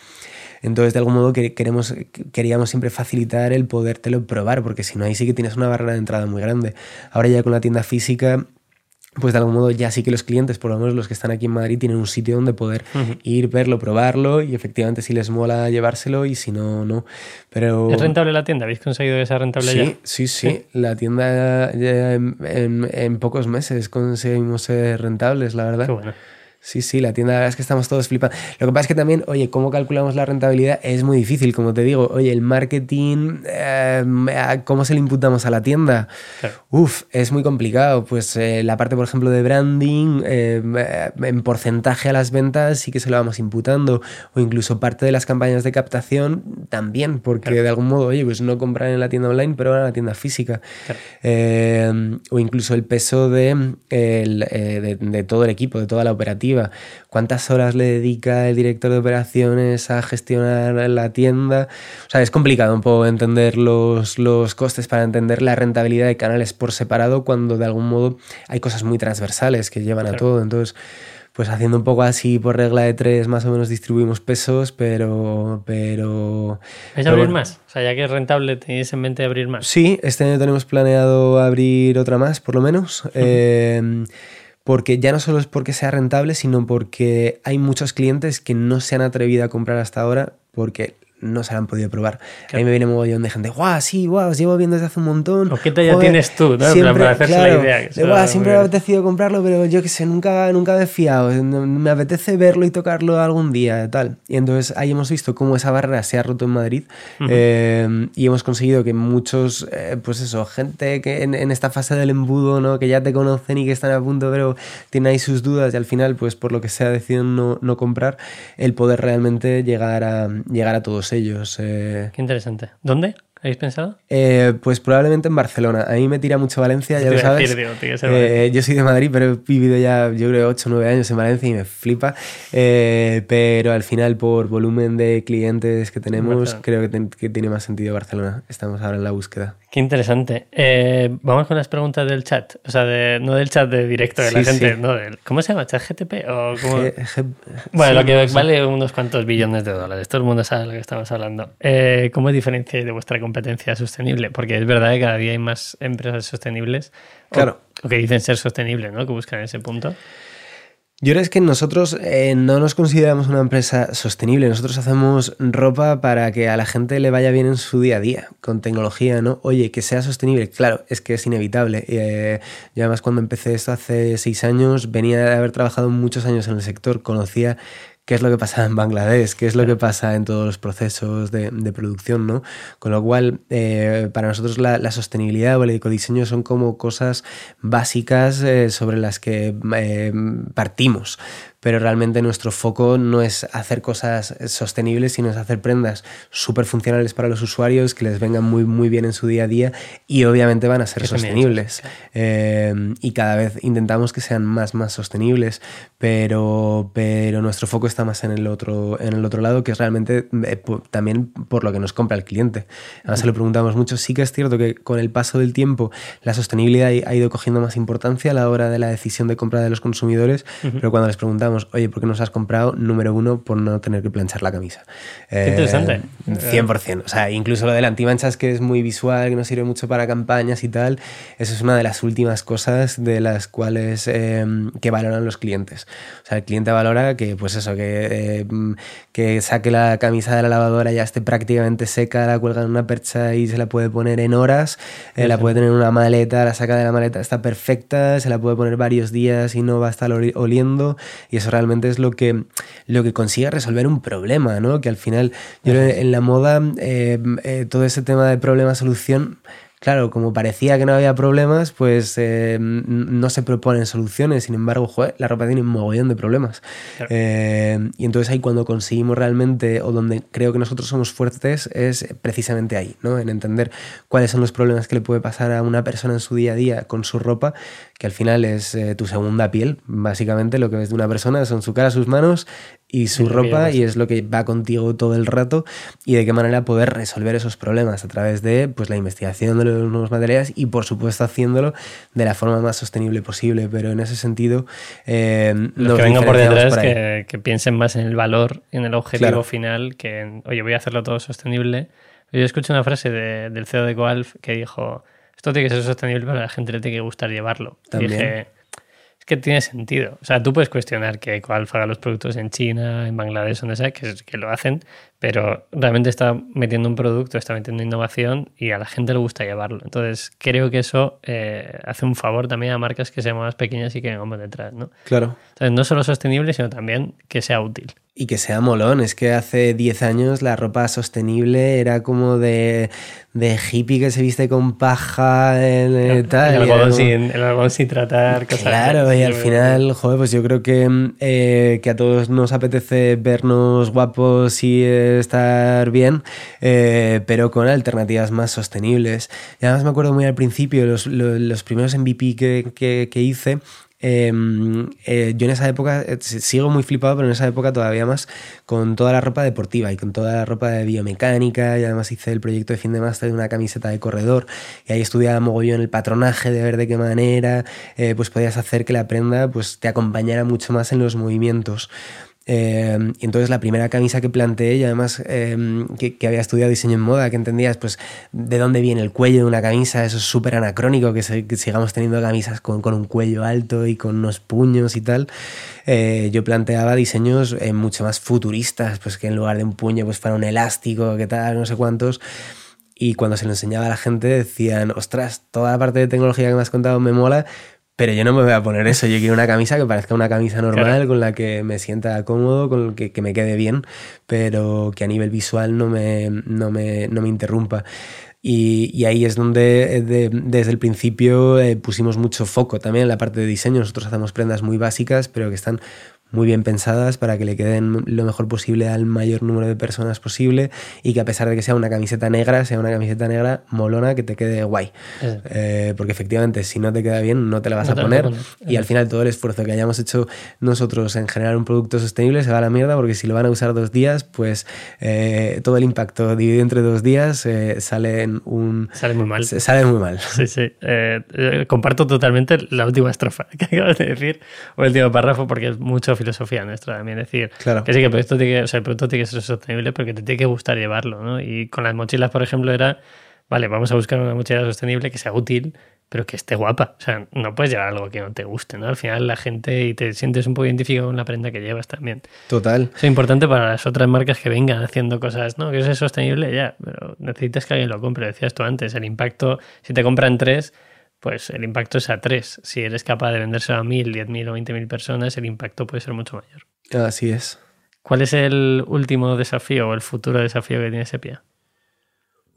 Entonces, de algún modo, que- queremos, queríamos siempre facilitar el podértelo probar, porque si no, ahí sí que tienes una barrera de entrada muy grande. Ahora ya con la tienda física, pues de algún modo ya sí que los clientes, por lo menos los que están aquí en Madrid, tienen un sitio donde poder ir, verlo, probarlo y efectivamente si les mola llevárselo y si no, no. Pero... ¿Es rentable la tienda? ¿Habéis conseguido sea rentable ya? Sí, sí, sí. La tienda ya en, en- en pocos meses conseguimos ser rentables, la verdad. Qué bueno. Sí, sí, la tienda, la verdad es que estamos todos flipando. Lo que pasa es que también, oye, ¿cómo calculamos la rentabilidad? Es muy difícil, como te digo. Oye, el marketing, eh, ¿cómo se le imputamos a la tienda? Claro. Uf, es muy complicado. Pues eh, la parte, por ejemplo, de branding, eh, en porcentaje a las ventas sí que se lo vamos imputando. O incluso parte de las campañas de captación también, porque Claro. de algún modo, oye, pues no compran en la tienda online, pero a la tienda física. Claro. O incluso el peso de, de todo el equipo, de toda la operativa. ¿Cuántas horas le dedica el director de operaciones a gestionar la tienda? O sea, es complicado un poco entender los, los costes para entender la rentabilidad de canales por separado cuando de algún modo hay cosas muy transversales que llevan a Claro. todo. Entonces, pues haciendo un poco así por regla de tres, más o menos distribuimos pesos, pero... pero ¿Vais a abrir bueno. más? O sea, ya que es rentable, ¿tenéis en mente abrir más? Sí, este año tenemos planeado abrir otra más, por lo menos. Eh, porque ya no solo es porque sea rentable, sino porque hay muchos clientes que no se han atrevido a comprar hasta ahora porque no se la han podido probar. A mí me viene un mogollón de gente, guau, sí, guau, os llevo viendo desde hace un montón. ¿O qué talla Joder, tienes tú, no? Siempre, para hacerse la claro, idea, de, eso "Guau, era siempre me ha bien". apetecido comprarlo, pero yo qué sé, nunca, nunca me he fiado. Me apetece verlo y tocarlo algún día, tal. Y entonces ahí hemos visto cómo esa barrera se ha roto en Madrid eh, y hemos conseguido que muchos, eh, pues eso, gente que en, en esta fase del embudo, ¿no? que ya te conocen y que están a punto, pero tienen ahí sus dudas y al final, pues por lo que sea, deciden no, no comprar, el poder realmente llegar a, llegar a todos ellos. eh. Qué interesante. ¿Dónde? ¿Habéis pensado? Eh, pues probablemente en Barcelona. A mí me tira mucho Valencia, ya lo sabes. Eh, yo soy de Madrid, pero he vivido ya, yo creo, 8 o 9 años en Valencia y me flipa. Eh, pero al final, por volumen de clientes que tenemos, creo que, que, tiene más sentido Barcelona. Estamos ahora en la búsqueda. Qué interesante. vamos con las preguntas del chat. O sea, de, no del chat de directo de la gente, no del, ¿cómo se llama? ¿Chat GTP? ¿O bueno, lo que vale unos cuantos billones de dólares. Todo el mundo sabe de lo que estamos hablando. ¿Cómo diferenciáis de vuestra competencia sostenible, porque es verdad que cada día hay más empresas sostenibles claro. o, que dicen ser sostenibles, ¿no? que buscan ese punto. Yo creo que nosotros eh, no nos consideramos una empresa sostenible. Nosotros hacemos ropa para que a la gente le vaya bien en su día a día, con tecnología, ¿no? Oye, que sea sostenible. Claro, es que es inevitable. Eh, yo además cuando empecé esto hace seis años, venía de haber trabajado muchos años en el sector, conocía qué es lo que pasa en Bangladesh, qué es lo que pasa en todos los procesos de, producción, ¿no? Con lo cual, eh, para nosotros la, sostenibilidad o el ecodiseño son como cosas básicas eh, sobre las que eh, partimos pero realmente nuestro foco no es hacer cosas sostenibles, sino es hacer prendas súper funcionales para los usuarios, que les vengan muy, muy bien en su día a día y obviamente van a ser sostenibles. Eh, y cada vez intentamos que sean más, más sostenibles, pero, pero nuestro foco está más en el otro, en el otro lado, que es realmente eh, también por lo que nos compra el cliente. Además, se lo preguntamos mucho. Sí que es cierto que con el paso del tiempo la sostenibilidad ha ido cogiendo más importancia a la hora de la decisión de compra de los consumidores, pero cuando les preguntamos oye, ¿por qué nos has comprado? Número uno, por no tener que planchar la camisa. Qué interesante. 100%. Eh, o sea, incluso lo del antimanchas, que es muy visual, que no sirve mucho para campañas y tal, eso es una de las últimas cosas de las cuales em, que valoran los clientes. O sea, el cliente valora que, pues eso, que, em, que saque la camisa de la lavadora, ya esté prácticamente seca, la cuelga en una percha y se la puede poner en horas, eh, la puede tener en una maleta, la saca de la maleta, está perfecta, se la puede poner varios días y no va a estar oliendo. Y eso realmente es lo que, lo que consigue resolver un problema, ¿no? Que al final, yo en la moda, eh, eh, todo ese tema de problema-solución Claro, como parecía que no había problemas, pues eh, no se proponen soluciones. Sin embargo, la ropa tiene un mogollón de problemas. Eh, y entonces ahí cuando conseguimos realmente, o donde creo que nosotros somos fuertes, es precisamente ahí, ¿no? En entender cuáles son los problemas que le puede pasar a una persona en su día a día con su ropa, que al final es eh, tu segunda piel. Básicamente lo que ves de una persona son su cara, sus manos y su ropa y es lo que va contigo todo el rato y de qué manera poder resolver esos problemas a través de pues, la investigación de los nuevos materiales y por supuesto haciéndolo de la forma más sostenible posible. Pero en ese sentido... Eh, los que vengan por detrás que, que, piensen más en el valor, en el objetivo final que en, oye, voy a hacerlo todo sostenible. Yo escuché una frase del CEO de Coalf que dijo, esto tiene que ser sostenible, pero a la gente le tiene que gustar llevarlo. También. Es que tiene sentido. O sea, tú puedes cuestionar que Coalf haga los productos en China, en Bangladesh, donde sea, que, que lo hacen, pero realmente está metiendo un producto, está metiendo innovación y a la gente le gusta llevarlo. Entonces, creo que eso eh, hace un favor también a marcas que sean más pequeñas y que vengamos detrás, ¿no? Claro. Entonces, no solo sostenible, sino también que sea útil. Y que sea molón. Es que hace 10 años la ropa sostenible era como de, de hippie que se viste con paja en, el, tal. El algodón, sin, el sin tratar, cosas Claro, y al final, joder, pues yo creo que, eh, que a todos nos apetece vernos guapos y estar bien, eh, pero con alternativas más sostenibles. Y además me acuerdo muy al principio, los, los, primeros MVP que, que, que hice, em, eh, yo en esa época, eh, sigo muy flipado, pero en esa época todavía más con toda la ropa deportiva y con toda la ropa de biomecánica. Y además hice el proyecto de fin de máster de una camiseta de corredor. Y ahí estudiaba mogollón el patronaje de ver de qué manera pues podías hacer que la prenda pues, te acompañara mucho más en los movimientos. Eh, y entonces la primera camisa que planteé, y además eh, que, había estudiado diseño en moda, que entendías pues de dónde viene el cuello de una camisa, eso es súper anacrónico, que, sigamos teniendo camisas con, con, un cuello alto y con unos puños y tal. Eh, yo planteaba diseños mucho más futuristas, pues que en lugar de un puño pues fuera un elástico, que tal, no sé cuántos. Y cuando se lo enseñaba a la gente decían, ostras, toda la parte de tecnología que me has contado me mola, pero yo no me voy a poner eso. Yo quiero una camisa que parezca una camisa normal, con la que me sienta cómodo, con que, que me quede bien, pero que a nivel visual no me, no me, no me interrumpa. Y, y, ahí es donde eh, desde el principio eh, pusimos mucho foco también en la parte de diseño. Nosotros hacemos prendas muy básicas, pero que están muy bien pensadas para que le queden lo mejor posible al mayor número de personas posible y que a pesar de que sea una camiseta negra, sea una camiseta negra molona que te quede guay. Eh, porque efectivamente, si no te queda bien, no te la vas a poner. Y al final todo el esfuerzo que hayamos hecho nosotros en generar un producto sostenible se va a la mierda porque si lo van a usar dos días, pues eh, todo el impacto dividido entre dos días eh, sale en un... Sale muy mal. Sale muy mal. Sí, sí. comparto totalmente la última estrofa que acabas de decir, o el último párrafo, porque es mucho filosofía nuestra también. decir, claro. que sí que el producto, tiene que, o sea, el producto tiene que ser sostenible porque te tiene que gustar llevarlo, ¿no? Y con las mochilas, por ejemplo, era, vale, vamos a buscar una mochila sostenible que sea útil, pero que esté guapa. O sea, no puedes llevar algo que no te guste, ¿no? Al final la gente y te sientes un poco identificado con la prenda que llevas también. Total. Eso es importante para las otras marcas que vengan haciendo cosas, ¿no? Que es sostenible ya, pero necesitas que alguien lo compre. Decías tú antes, el impacto, si te compran tres, pues el impacto es a tres. Si eres capaz de vendérselo a mil, diez mil o veinte mil personas, el impacto puede ser mucho mayor. Así es. ¿Cuál es el último desafío o el futuro desafío que tiene Sepia?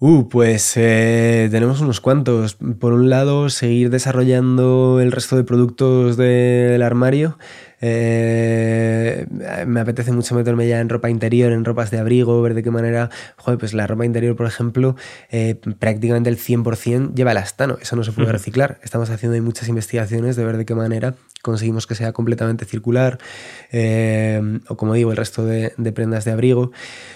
Uh, pues eh, tenemos unos cuantos. Por un lado, seguir desarrollando el resto de productos del armario. Eh, me apetece mucho meterme ya en ropa interior, en ropas de abrigo, ver de qué manera. Joder, pues la ropa interior, por ejemplo, eh, prácticamente el 100% lleva el astano. Eso no se puede reciclar. Estamos haciendo ahí muchas investigaciones de ver de qué manera conseguimos que sea completamente circular, o como digo, el resto de, prendas de abrigo.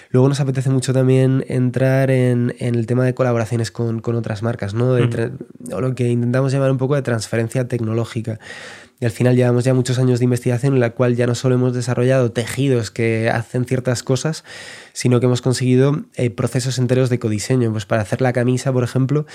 Luego nos apetece mucho también entrar en en el tema de colaboraciones con, con otras marcas, ¿no? o lo que intentamos llamar un poco de transferencia tecnológica. Y al final llevamos ya muchos años de investigación en la cual ya no solo hemos desarrollado tejidos que hacen ciertas cosas, sino que hemos conseguido eh, procesos enteros de codiseño. Pues para hacer la camisa, por ejemplo,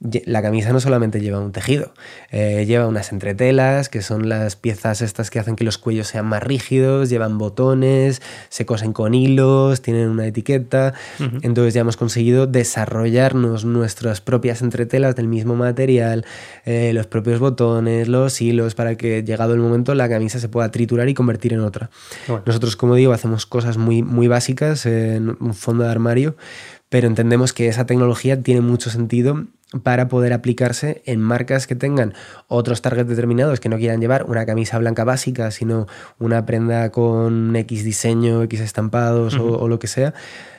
la camisa no solamente lleva un tejido, eh, lleva unas entretelas, que son las piezas estas que hacen que los cuellos sean más rígidos, llevan botones, se cosen con hilos, tienen una etiqueta. Entonces ya hemos conseguido desarrollarnos nuestras propias entretelas del mismo material, eh, los propios botones, los hilos, para que llegado el momento la camisa se pueda triturar y convertir en otra. Nosotros, como digo, hacemos cosas muy, muy básicas en un fondo de armario, pero entendemos que esa tecnología tiene mucho sentido para poder aplicarse en marcas que tengan otros targets determinados que no quieran llevar una camisa blanca básica, sino una prenda con X diseño, X estampados o, lo que sea.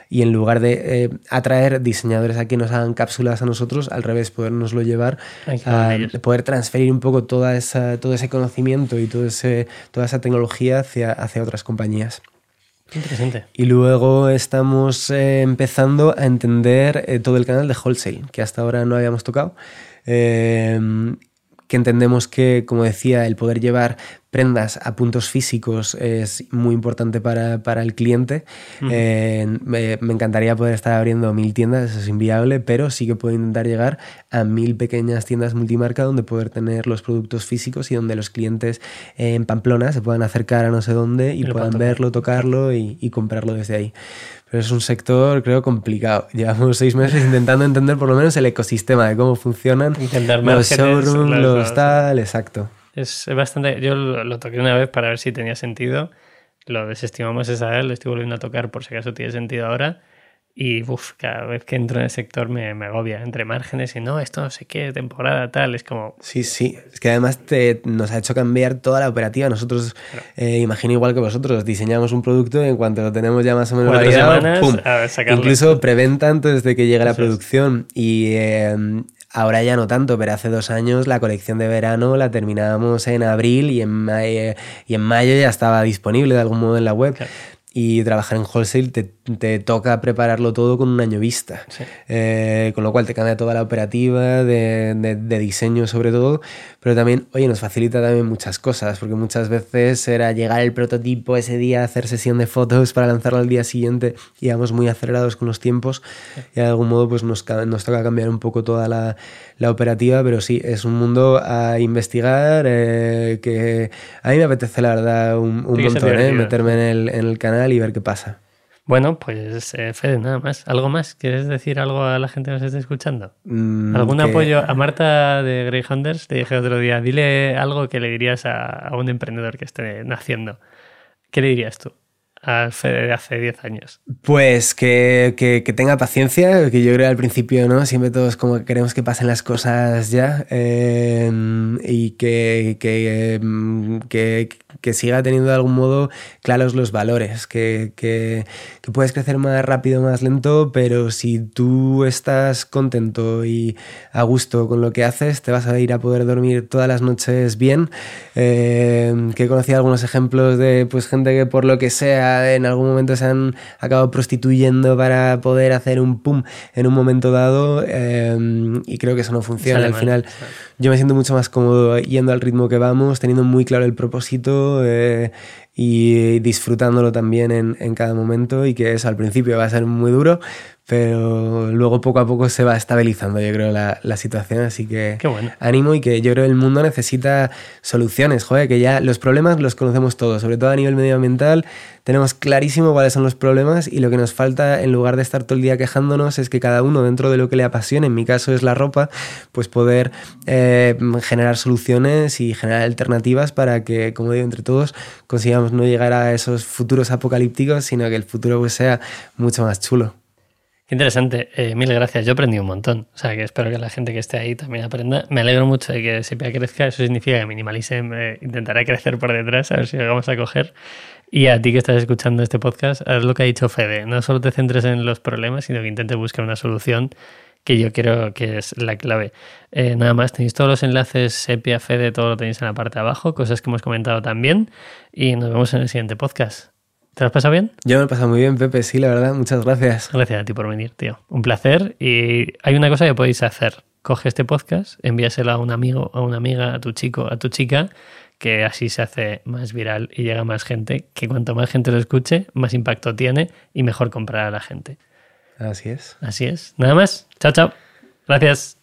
Y en lugar de eh, atraer diseñadores a que nos hagan cápsulas a nosotros, al revés, podernoslo llevar, a poder transferir un poco toda esa, todo ese conocimiento y todo ese, toda esa tecnología hacia, hacia otras compañías. Interesante. Y luego estamos eh, empezando a entender eh, todo el canal de wholesale, que hasta ahora no habíamos tocado que entendemos que, como decía, el poder llevar prendas a puntos físicos es muy importante para, el cliente. Eh, me, encantaría poder estar abriendo mil tiendas, eso es inviable, pero sí que puedo intentar llegar a mil pequeñas tiendas multimarca donde poder tener los productos físicos y donde los clientes en Pamplona se puedan acercar a no sé dónde y, puedan verlo, tocarlo y comprarlo desde ahí. Pero es un sector, creo, complicado. Llevamos seis meses intentando entender por lo menos el ecosistema de cómo funcionan los showrooms, los tal, exacto. Es bastante. Yo lo, toqué una vez para ver si tenía sentido. Lo desestimamos esa vez, lo estoy volviendo a tocar por si acaso tiene sentido ahora. Y uf, cada vez que entro en el sector me, me, agobia. Entre márgenes y no, esto no sé qué, temporada tal, es como... Sí, sí. Es que además te, nos ha hecho cambiar toda la operativa. Nosotros, eh, imagino igual que vosotros, diseñamos un producto y en cuanto lo tenemos ya más o menos variado, ¡pum! Incluso preventa antes de que llegue la producción. Y eh, ahora ya no tanto, pero hace dos años la colección de verano la terminábamos en abril y en, mayo, y en mayo ya estaba disponible de algún modo en la web y trabajar en wholesale te, te, toca prepararlo todo con un año vista. Eh, con lo cual te cambia toda la operativa de, de, diseño sobre todo, pero también, oye, nos facilita también muchas cosas, porque muchas veces era llegar el prototipo ese día, hacer sesión de fotos para lanzarlo al día siguiente, y íbamos muy acelerados con los tiempos y de algún modo pues nos, nos toca cambiar un poco toda la, la, operativa, pero sí, es un mundo a investigar eh, que a mí me apetece la verdad un, un montón, eh, meterme en el, en el canal y ver qué pasa. Bueno, pues eh, Fede, nada más. ¿Algo más? ¿Quieres decir algo a la gente que nos esté escuchando? Mm, ¿Algún apoyo a Marta de Greyhounders? Te dije otro día, dile algo que le dirías a, un emprendedor que esté naciendo. ¿Qué le dirías tú? al Fede de hace 10 años? Pues que, que, tenga paciencia, que yo creo al principio, ¿no? Siempre todos como queremos que pasen las cosas ya eh, y que, que, que siga teniendo de algún modo claros los valores, que, que, que, puedes crecer más rápido, más lento, pero si tú estás contento y a gusto con lo que haces, te vas a ir a poder dormir todas las noches bien. Eh, que he conocido algunos ejemplos de pues, gente que por lo que sea en algún momento se han acabado prostituyendo para poder hacer un pum en un momento dado eh, y creo que eso no funciona. Al final yo me siento mucho más cómodo yendo al ritmo que vamos, teniendo muy claro el propósito eh, y disfrutándolo también en, en, cada momento y que eso al principio va a ser muy duro, pero luego poco a poco se va estabilizando, yo creo, la, la situación. Así que bueno. ánimo y que yo creo que el mundo necesita soluciones, joder, que ya los problemas los conocemos todos, sobre todo a nivel medioambiental, tenemos clarísimo cuáles son los problemas y lo que nos falta, en lugar de estar todo el día quejándonos, es que cada uno dentro de lo que le apasiona, en mi caso es la ropa, pues poder eh, generar soluciones y generar alternativas para que, como digo, entre todos consigamos no llegar a esos futuros apocalípticos, sino que el futuro pues, sea mucho más chulo. Interesante, eh, mil gracias. Yo aprendí un montón. O sea, que espero que la gente que esté ahí también aprenda. Me alegro mucho de que Sepia crezca. Eso significa que minimalice. Eh, intentaré crecer por detrás, a ver si llegamos a coger. Y a ti que estás escuchando este podcast, haz lo que ha dicho Fede. No solo te centres en los problemas, sino que intentes buscar una solución que yo creo que es la clave. Eh, nada más, tenéis todos los enlaces, Sepia, Fede, todo lo tenéis en la parte de abajo, cosas que hemos comentado también. Y nos vemos en el siguiente podcast. ¿Te lo has pasado bien? Yo me he pasado muy bien, Pepe, sí, la verdad. Muchas gracias. Gracias a ti por venir, tío. Un placer. Y hay una cosa que podéis hacer. Coge este podcast, envíaselo a un amigo, a una amiga, a tu chico, a tu chica, que así se hace más viral y llega más gente, que cuanto más gente lo escuche, más impacto tiene y mejor comprará a la gente. Así es. Así es. Nada más. Chao, chao. Gracias.